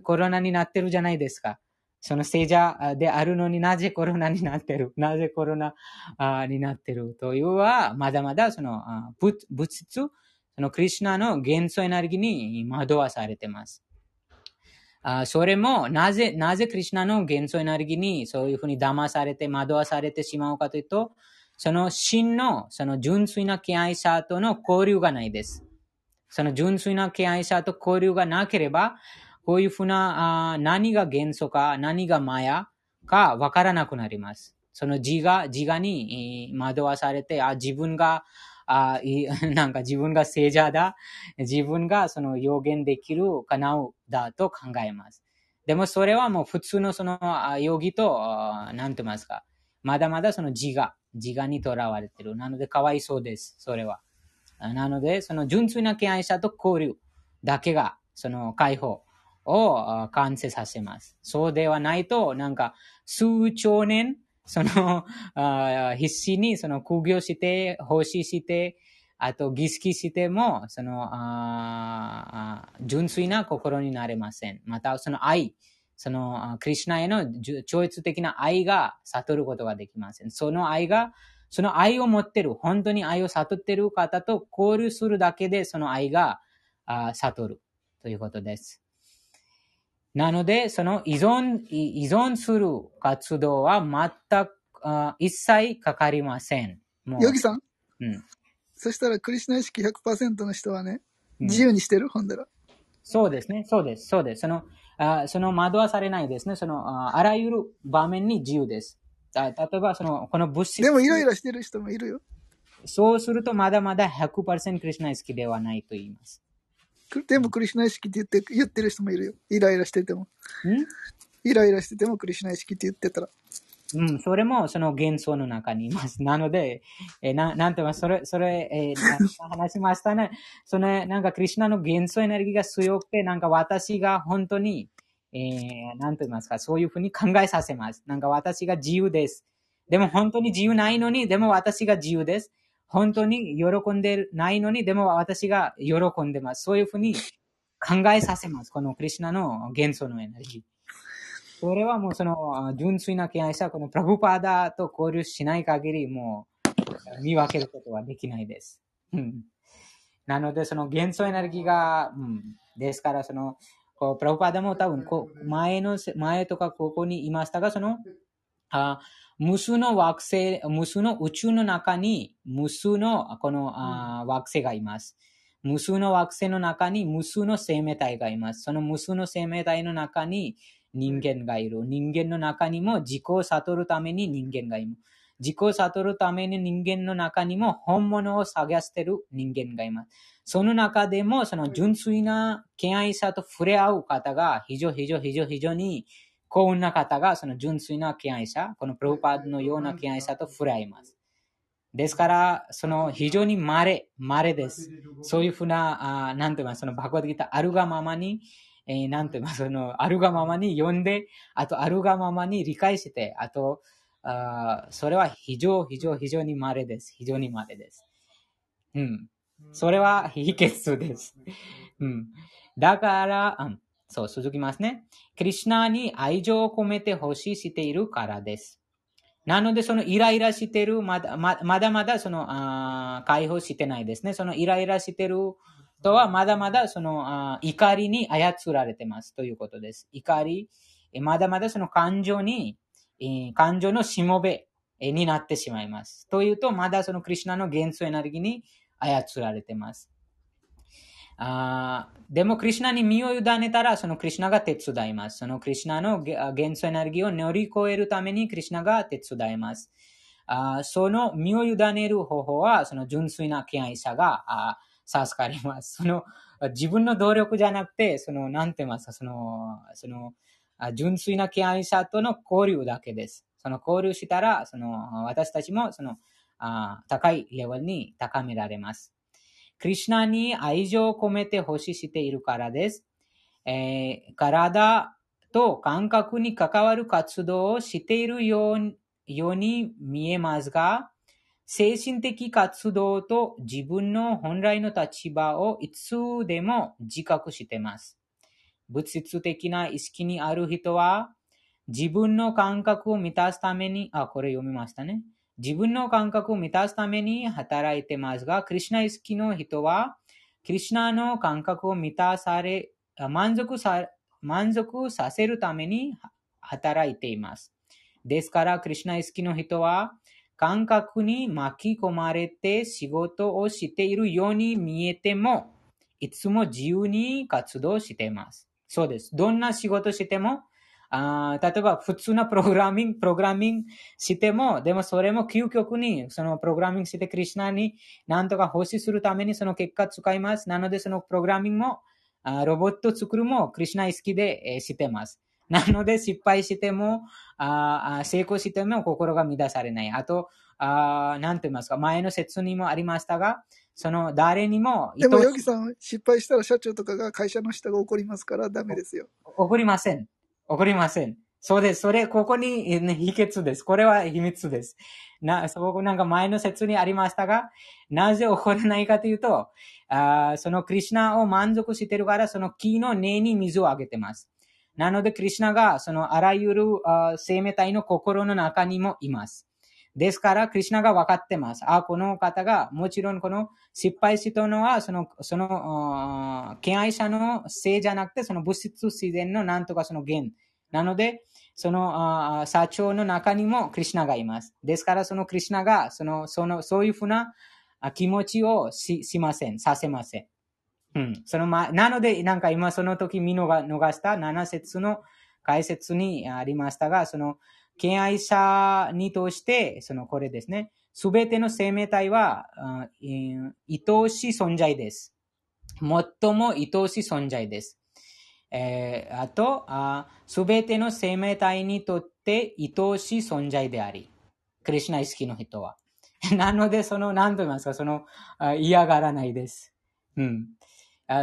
コロナになってるじゃないですか。その聖者であるのになぜコロナになってる？なぜコロナになってる？というは、まだまだその物質、そのクリシュナの元素エネルギーに惑わされてます。あそれも、なぜ、なぜクリシュナの元素エネルギーにそういうふうに騙されて惑わされてしまうかというと、その真の、その純粋な敬愛者との交流がないです。その純粋な敬愛者と交流がなければ、こういうふうな、あ何が元素か、何がマヤかわからなくなります。その自我、自我に惑わされて、あ、自分が、あ なんか自分が聖者だ、自分がその予言できる、叶うだと考えます。でもそれはもう普通のその容疑と、あなんて言いますか、まだまだその自我、自我にとらわれてる。なのでかわいそうです、それは。なので、その純粋な敬愛者と交流だけが、その解放を完成させます。そうではないと、なんか、数兆年、その、必死にその苦行して、奉仕して、あと儀式しても、その、純粋な心になれません。また、その愛、その、クリシュナへの超越的な愛が悟ることができません。その愛が、その愛を持ってる、本当に愛を悟ってる方と交流するだけで、その愛が悟るということです。なので、その依存、依存する活動は全く、あ一切かかりません。もうヨギさん？うん。そしたらクリシュナ意識100%の人はね、うん自由にしてる？ほんだら。そうですね。そうです。そうです。その、あその惑わされないですね。その、ああらゆる場面に自由です。あ例えば、その、この物質。でもイライラしてる人もいるよ。そうすると、まだまだ100%クリシュナ意識ではないと言います。くでもクリシュナ意識って言って言ってる人もいるよ。イライラしてても。ん？イライラしててもクリシュナ意識って言ってたら。うん、それもその幻想の中にいます。なので、えーななんて言いますそれ、それ、えーな話しましたね。その、なんか、クリシュナの幻想エネルギーが強くて、なんか私が本当に、えー、なんて言いますか、そういうふうに考えさせます。なんか私が自由です。でも本当に自由ないのに、でも私が自由です。本当に喜んでないのに、でも私が喜んでます。そういうふうに考えさせます。このクリュナの元素のエネルギー。それはもうその純粋な敬愛者、このプラブパーダと交流しない限り、もう見分けることはできないです。うんなので、その元素エネルギーが、うん、ですから、その、こうプラブパーダも多分こ、前の、前とかここにいましたが、その、あ無数の惑星、無数の宇宙の中に無数のこのあ惑星がいます。無数の惑星の中に無数の生命体がいます。その無数の生命体の中に人間がいる。人間の中にも自己を悟るために人間がいる。自己を悟るために人間の中にも本物を探してる人間がいます。その中でも、その純粋な敬愛者と触れ合う方が非常、非常、非常、非常に幸運な方が、その純粋な敬愛者、このプロパードのような敬愛者と触れ合います。ですから、その非常に稀、稀です。そういうふうな、あなんて言いますそのバグワッドギタあるがままに、えーなんて言いますその、あるがままに読んで、あと、あるがままに理解して、あと、あそれは非常、非常、非常に稀です。非常に稀です。うん。それは秘訣です。うん。だから、うん、そう、続きますね。クリュナに愛情を込めて欲しいしているからです。なので、そのイライラしてる、まだまだまだそのあ解放してないですね。そのイライラしてるとは、まだまだそのあ怒りに操られてますということです。怒り、えまだまだその感情に、え感情のしもべになってしまいます。というと、まだそのクリュナの元素エネルギーに操られてます。あでも、クリュナに身を委ねたら、そのクリュナが手伝います。そのクリュナの元素エネルギーを乗り越えるためにクリュナが手伝います。あその身を委ねる方法は、その純粋な敬愛者があ授かります。その自分の努力じゃなくて、その、なんて言いますか、その、その、純粋な敬愛者との交流だけです。その交流したら、その、私たちも、その、あ高いレベルに高められます。クリュナに愛情を込めて欲ししているからです。えー体と感覚に関わる活動をしているようように見えますが、精神的活動と自分の本来の立場をいつでも自覚しています。物質的な意識にある人は、自分の感覚を満たすために、あ、これ読みましたね。自分の感覚を満たすために働いてますが、クリシナ意識の人は、クリシナの感覚を満たされ、満足さ満足させるために働いています。ですから、クリシナ意識の人は、感覚に巻き込まれて仕事をしているように見えても、いつも自由に活動しています。そうです。どんな仕事しても、あー例えば普通なプログラミング、プログラミングしても、でもそれも究極に、そのプログラミングしてクリシナに何とか奉仕するためにその結果使います。なのでそのプログラミングも、あーロボット作るもクリシナ意識で、えーしてます。なので失敗しても、あ成功しても心が乱されない。あと、あーなんて言いますか、前の説にもありましたが、その誰にもでも、ヨギさん、失敗したら社長とかが会社の人が怒りますからダメですよ。怒りません。怒りません。そうです。それ、ここに、ね秘訣です。これは秘密です。な、そこなんか前の説にありましたが、なぜ怒らないかというと、あそのクリシナを満足してるから、その木の根に水をあげてます。なので、クリシナが、そのあらゆるあ生命体の心の中にもいます。ですから、クリシナが分かってます。あ、この方が、もちろんこの失敗したのは、その、その、敬愛者のせいじゃなくて、その物質自然のなんとかその原。なので、その、社長の中にもクリシナがいます。ですから、そのクリシナが、その、その、そういうふうな気持ちをし、しません。させません。うん。そのま、なので、なんか今その時見逃逃した7節の解説にありましたが、その、敬愛者にとして、そのこれですね。すべての生命体は、あえー愛おしい存在です。最も愛おしい存在です。えーあと、すべての生命体にとって愛おしい存在であり、クリシナ意識の人は。なので、その、何と言いますか、その、嫌がらないです。うん。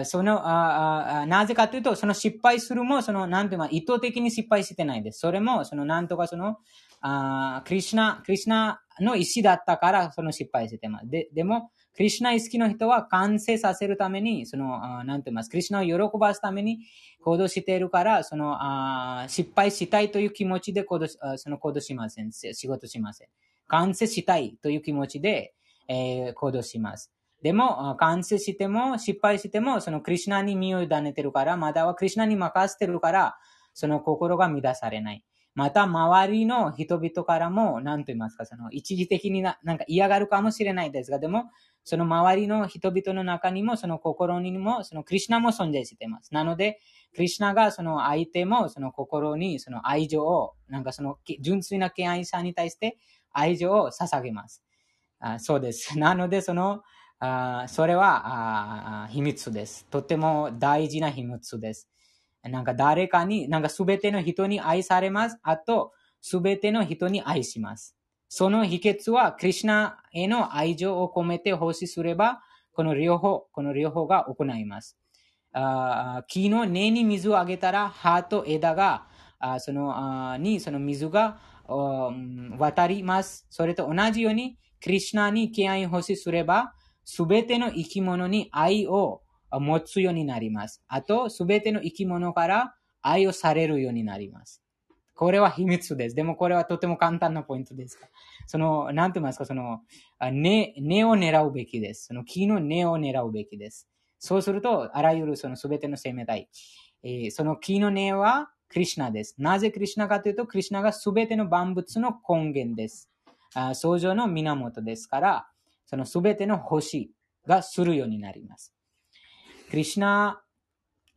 そのああ、なぜかというと、その失敗するも、その、なんていうか、意図的に失敗してないです。それも、その、なんとかその、あクリシナ、クリシナの意思だったから、その失敗してます。で、でも、クリシナ意識の人は完成させるために、その、あなんて言います、クリシナを喜ばすために行動しているから、その、あ失敗したいという気持ちで行動その行動しません。仕事しません。完成したいという気持ちで、えー、行動します。でも、完成しても、失敗しても、そのクリシナに身を委ねてるから、まだはクリシナに任せてるから、その心が乱されない。また、周りの人々からも、何と言いますか、その、一時的にな、なんか嫌がるかもしれないですが、でも、その周りの人々の中にも、その心にも、そのクリシナも存在しています。なので、クリシナがその相手も、その心に、その愛情を、なんかその純粋な敬愛さんに対して愛情を捧げます。あそうです。なので、その、あそれはあ秘密です。とても大事な秘密です。なんか誰かに、なんかすべての人に愛されます。あと、すべての人に愛します。その秘訣は、クリュナへの愛情を込めて奉仕すれば、この両方、この両方が行います。あ木の根に水をあげたら、葉と枝が、あそのあにその水が渡ります。それと同じように、クリュナに敬愛奉仕すれば、すべての生き物に愛を持つようになります。あと、すべての生き物から愛をされるようになります。これは秘密です。でもこれはとても簡単なポイントです。その、なんて言いますか、その、根、根を狙うべきです。その木の根を狙うべきです。そうすると、あらゆるそのすべての生命体、えー、その木の根はクリシナです。なぜクリシナかというと、クリシナがすべての万物の根源です。あ創造の源ですから、そのすべての星がするようになります。クリシナ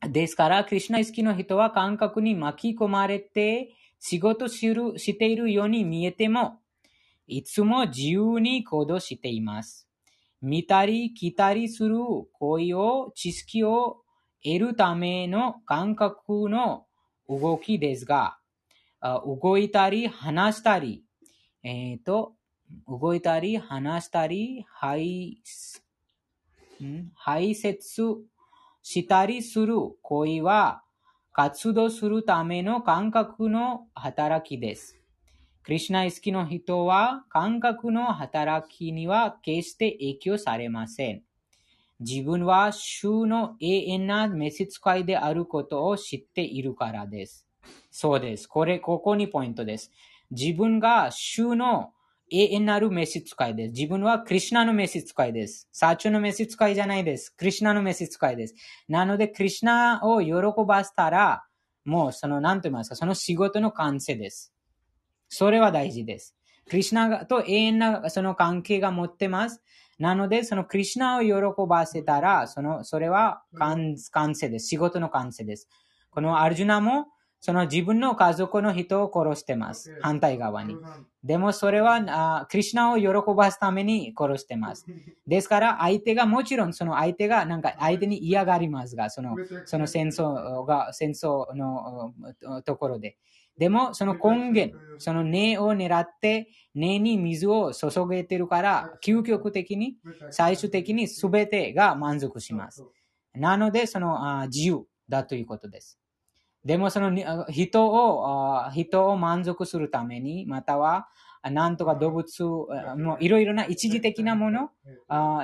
ですから、クリシナ意識の人は感覚に巻き込まれて仕事するしているように見えても、いつも自由に行動しています。見たり来たりする行為を、知識を得るための感覚の動きですが、動いたり話したり、えっ、ー、と、動いたり話したり、排、排泄したりする行為は活動するための感覚の働きです。クリシナ意識の人は感覚の働きには決して影響されません。自分は主の永遠な召使いであることを知っているからです。そうです。これ、ここにポイントです。自分が主の永遠なる召使いです。自分はクリシナの召使いです。サチュの召使いじゃないです。クリシナの召使いです。なので、クリシナを喜ばせたら、もうその、なんと言いますか、その仕事の完成です。それは大事です。クリシナと永遠なその関係が持ってます。なので、そのクリシナを喜ばせたら、その、それは完成です。仕事の完成です。このアルジュナも、その自分の家族の人を殺してます。反対側に。でもそれは、あクリュナを喜ばすために殺してます。ですから相手がもちろんその相手がなんか相手に嫌がりますが、そのその戦争が、戦争のところで。でもその根源、その根を狙って根に水を注げてるから、究極的に、最終的に全てが満足します。なのでそのあ自由だということです。でもその人を、人を満足するために、または、なんとか動物、いろいろな一時的なもの、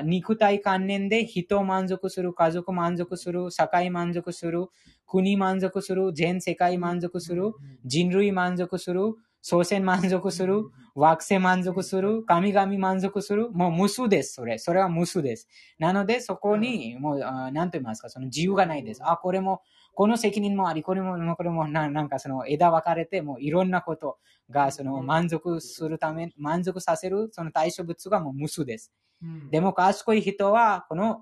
肉体関連で人を満足する、家族満足する、社会満足する、国満足する、全世界満足する、人類満足する、祖先満足する、惑星満足する、神々満足する、もう無数です、それ。それは無数です。なので、そこに、もう、なんと言いますか、その自由がないです。あ、これも、この責任もあり、これも、これもな、なんかその枝分かれて、もういろんなことが、その満足するため、満足させる、その対象物がもう無数です。でも賢い人は、この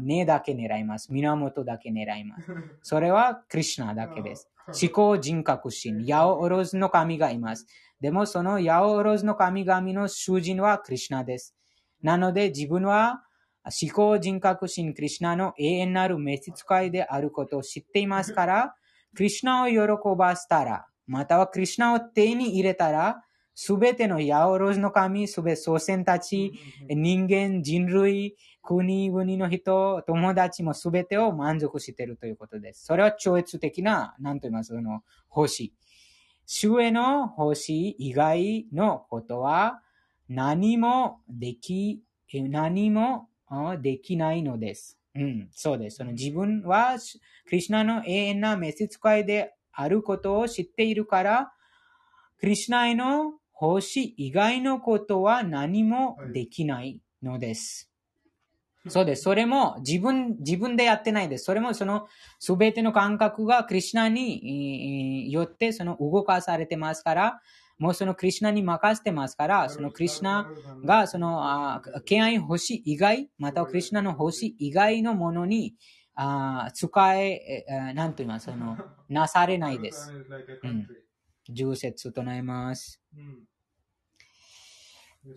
根だけ狙います。源だけ狙います。それはクリュナだけです。思考人格心、ヤオオロズの神がいます。でもそのヤオオロズの神々の主人はクリュナです。なので自分は思考人格心クリュナの永遠なる召使いであることを知っていますから、クリュナを喜ばせたら、またはクリュナを手に入れたら、すべてのヤオロズの神、すべて祖先たち、人間、人類、国々の人、友達もすべてを満足しているということです。それは超越的な、なんと言いますその、星。主への星以外のことは何もでき、何もできないのです。うん、そうです。その自分は、クリシュナの永遠な召使いであることを知っているから、クリシュナへの星以外のことは何もできないのです。そうです。それも自分、自分でやってないです。それもそのすべての感覚がクリシュナにえーよってその動かされてますから、もうそのクリシュナに任せてますから、そのクリシュナがその、敬愛星以外、またはクリシュナの星以外のものに、あー使え、えーなんと言いますその、なされないです。うん。重節唱えます。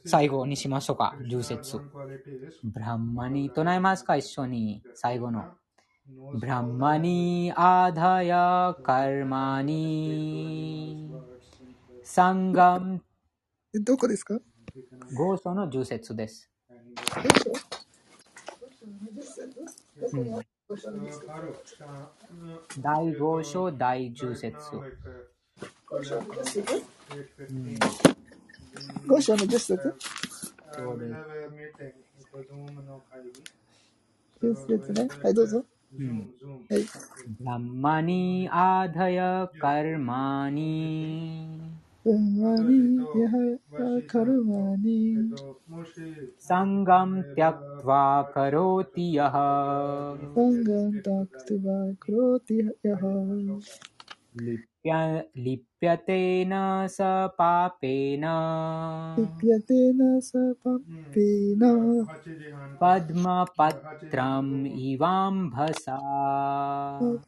最後にしましょうか。重節。ブランマに唱えますか？一緒に。最後の。ブランマにアダヤカルマにサンガムえどこですか？ゴー書の重節です。うん第5章第10節。うん Go, Shona, just. Just sit there. Hey, आधय कर्माणि। कर्माणि यः कर्माणि। सङ्गं त्यक्त्वा करोति यः। सङ्गं करोति ンガンタクトバクロティヤハ。 लिप्य लिप्यते न स पापेन ピピヤテナサパッピーナ、 पद्मपत्रम् इवाम्भसा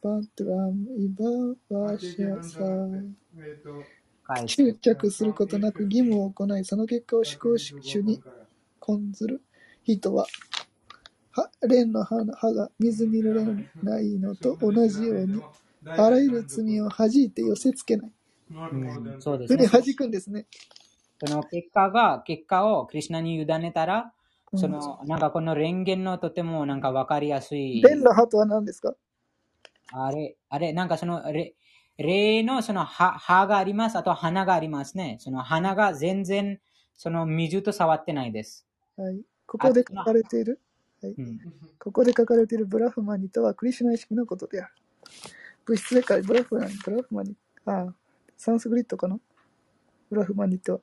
パトラムイババシャサ。返執着することなく義務を行い、その結果を思考主に根ずる人は、は蓮の葉の葉が水に濡れないのと同じように、 あらゆる罪を弾いて寄せつけない。うんそうですそれでね。弾くんですね。その結果が、結果をクリシュナに委ねたら、うんその、なんかこの蓮言のとてもなんかわかりやすい。蓮の葉とは何ですか？あれ、あれ、なんかその、れ霊のその葉葉があります。あと花がありますね。その花が全然、その水と触ってないです。はい。ここで書かれている、うん。ここで書かれているブラフマニとはクリシュナ意識のことである。物質世界、ブラフマニ、ブラフマニ、ああ、サンスクリットかなブラフマニとは。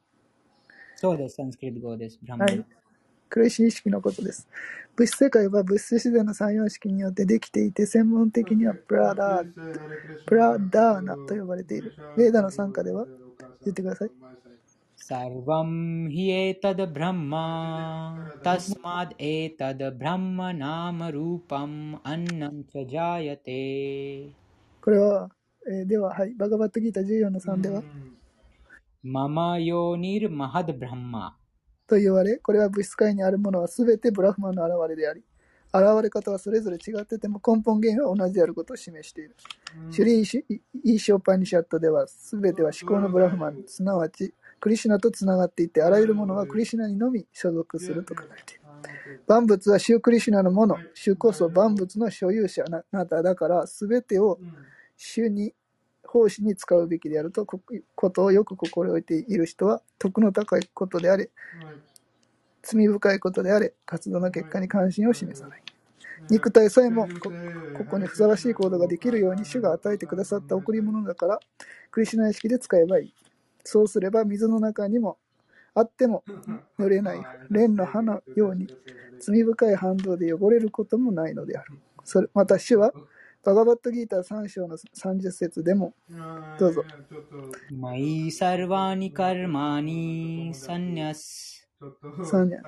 そうです。サンスクリット語です。ブラムはい。クレイシー意識のことです。物質世界は物質自然の三様式によってできていて、専門的にはプラダー、プラダーナと呼ばれている。ベーダの参加では言ってください。 सर्वं हि एतद् ब्रह्म तस्माद् एतद् ब्रह्म नाम रूपम् अन्नं च जायते これは、えー、では、はい、バガバットギータ14の3では、ママヨニル・マハド・ブランマ。と言われ、これは物質界にあるものはすべてブラフマの現れであり、現れ方はそれぞれ違ってても根本原因は同じであることを示している。シュリーシ・イーショーパニシャットでは、すべては思考のブラフマン、すなわちクリシナとつながっていて、あらゆるものはクリシナにのみ所属すると考えている。万物はシュークリシナのもの、シューこそ万物の所有者ななた。だから、すべてを主に奉仕に使うべきであるとこことをよく心得ている人は徳の高いことであれ罪深いことであれ活動の結果に関心を示さない。肉体さえもこここにふさわしい行動ができるように主が与えてくださった贈り物だからクリシュナ意識で使えばいい。そうすれば水の中にもあっても 濡れない。蓮の葉のように罪深い反動で汚れることもないのである。それまた主は バガバットギーター3章の30節でも、どうぞ。マイサルバニカルマニサンニャス。サーニャ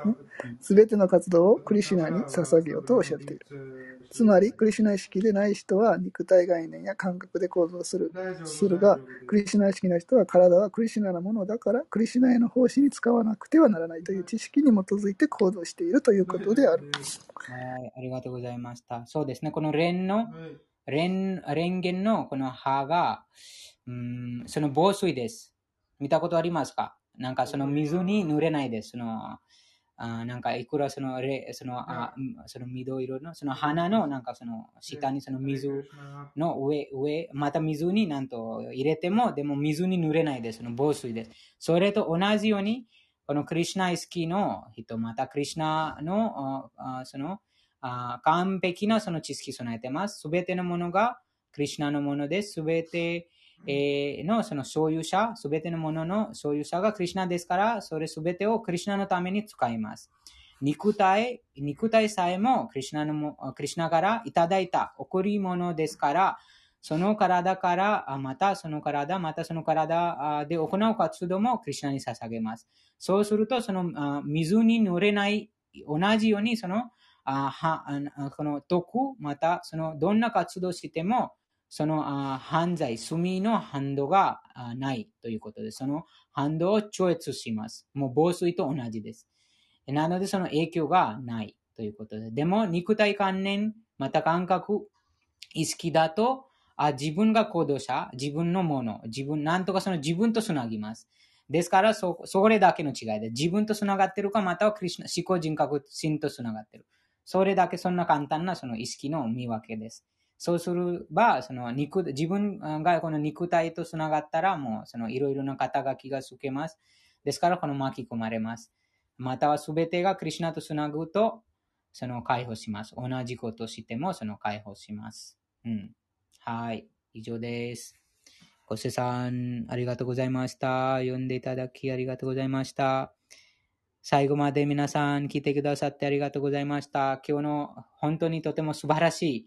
全ての活動をクリシュナに捧げようとおっしゃっている。つまり、クリシュナ意識でない人は肉体概念や感覚で行動するするが、クリシュナ意識の人は体はクリシュナのものだから、クリシュナへの奉仕に使わなくてはならないという知識に基づいて行動しているということである。はい、ありがとうございました。そうですね、この蓮の、蓮蓮のこの歯が、うん、その防水です。見たことありますか？なんかその水に濡れないです。その、あなんかいくらそのレそのあその緑色のその花のなんかその下にその水の上、上、また水になんと入れても、でも水に濡れないです。その防水です。それと同じように、このクリュナイスキーの人、またクリュナのその完璧なその知識備えてます。すべてのものがクリュナのものです。すべてえのその所有者、すべてのものの所有者がクリュナですから、それすべてをクリュナのために使います。肉体、肉体さえもクリュナのクリュナからいただいた贈り物ですから、その体から、またその体、またその体で行う活動もクリュナに捧げます。そうすると、その水に濡れない、同じように、その、あはこの毒、またそのどんな活動しても、その犯罪、罪の反動がないということで。その反動を超越します。もう防水と同じです。なのでその影響がないということで。でも肉体関連、また感覚、意識だと、あ自分が行動者、自分のもの、自分、なんとかその自分とつなぎます。ですからそ、それだけの違いで、自分とつながってるか、またはクリスナ思考人格心とつながってる。それだけそんな簡単なその意識の見分けです。そうすれば、その肉、自分がこの肉体とつながったら、もうそのいろいろな肩書きがつけます。ですから、この巻き込まれます。またはすべてがクリュナとつなぐと、その解放します。同じことしても、その解放します。うん。はい。以上です。ごせさん、ありがとうございました。読んでいただきありがとうございました。最後まで皆さん聞いてくださってありがとうございました。今日の本当にとても素晴らしい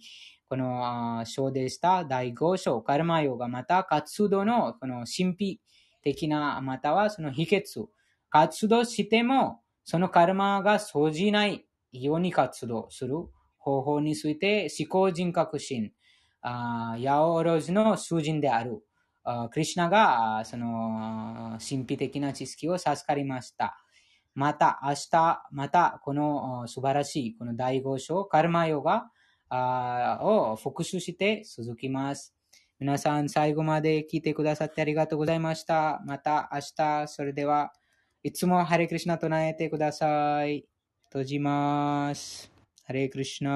この章でした第5章、カルマヨがまた活動のこの神秘的な、またはその秘訣、活動してもそのカルマが生じないように活動する方法について思考人格心、あヤオロズの囚人である、クリュナがその神秘的な知識を授かりました。また明日、またこの素晴らしいこの第5章、カルマヨガを復習して続きます。皆さん最後まで聞いてくださってありがとうございました。また明日、それではいつもハレクリシナ唱えてください。閉じます。ハレクリシナ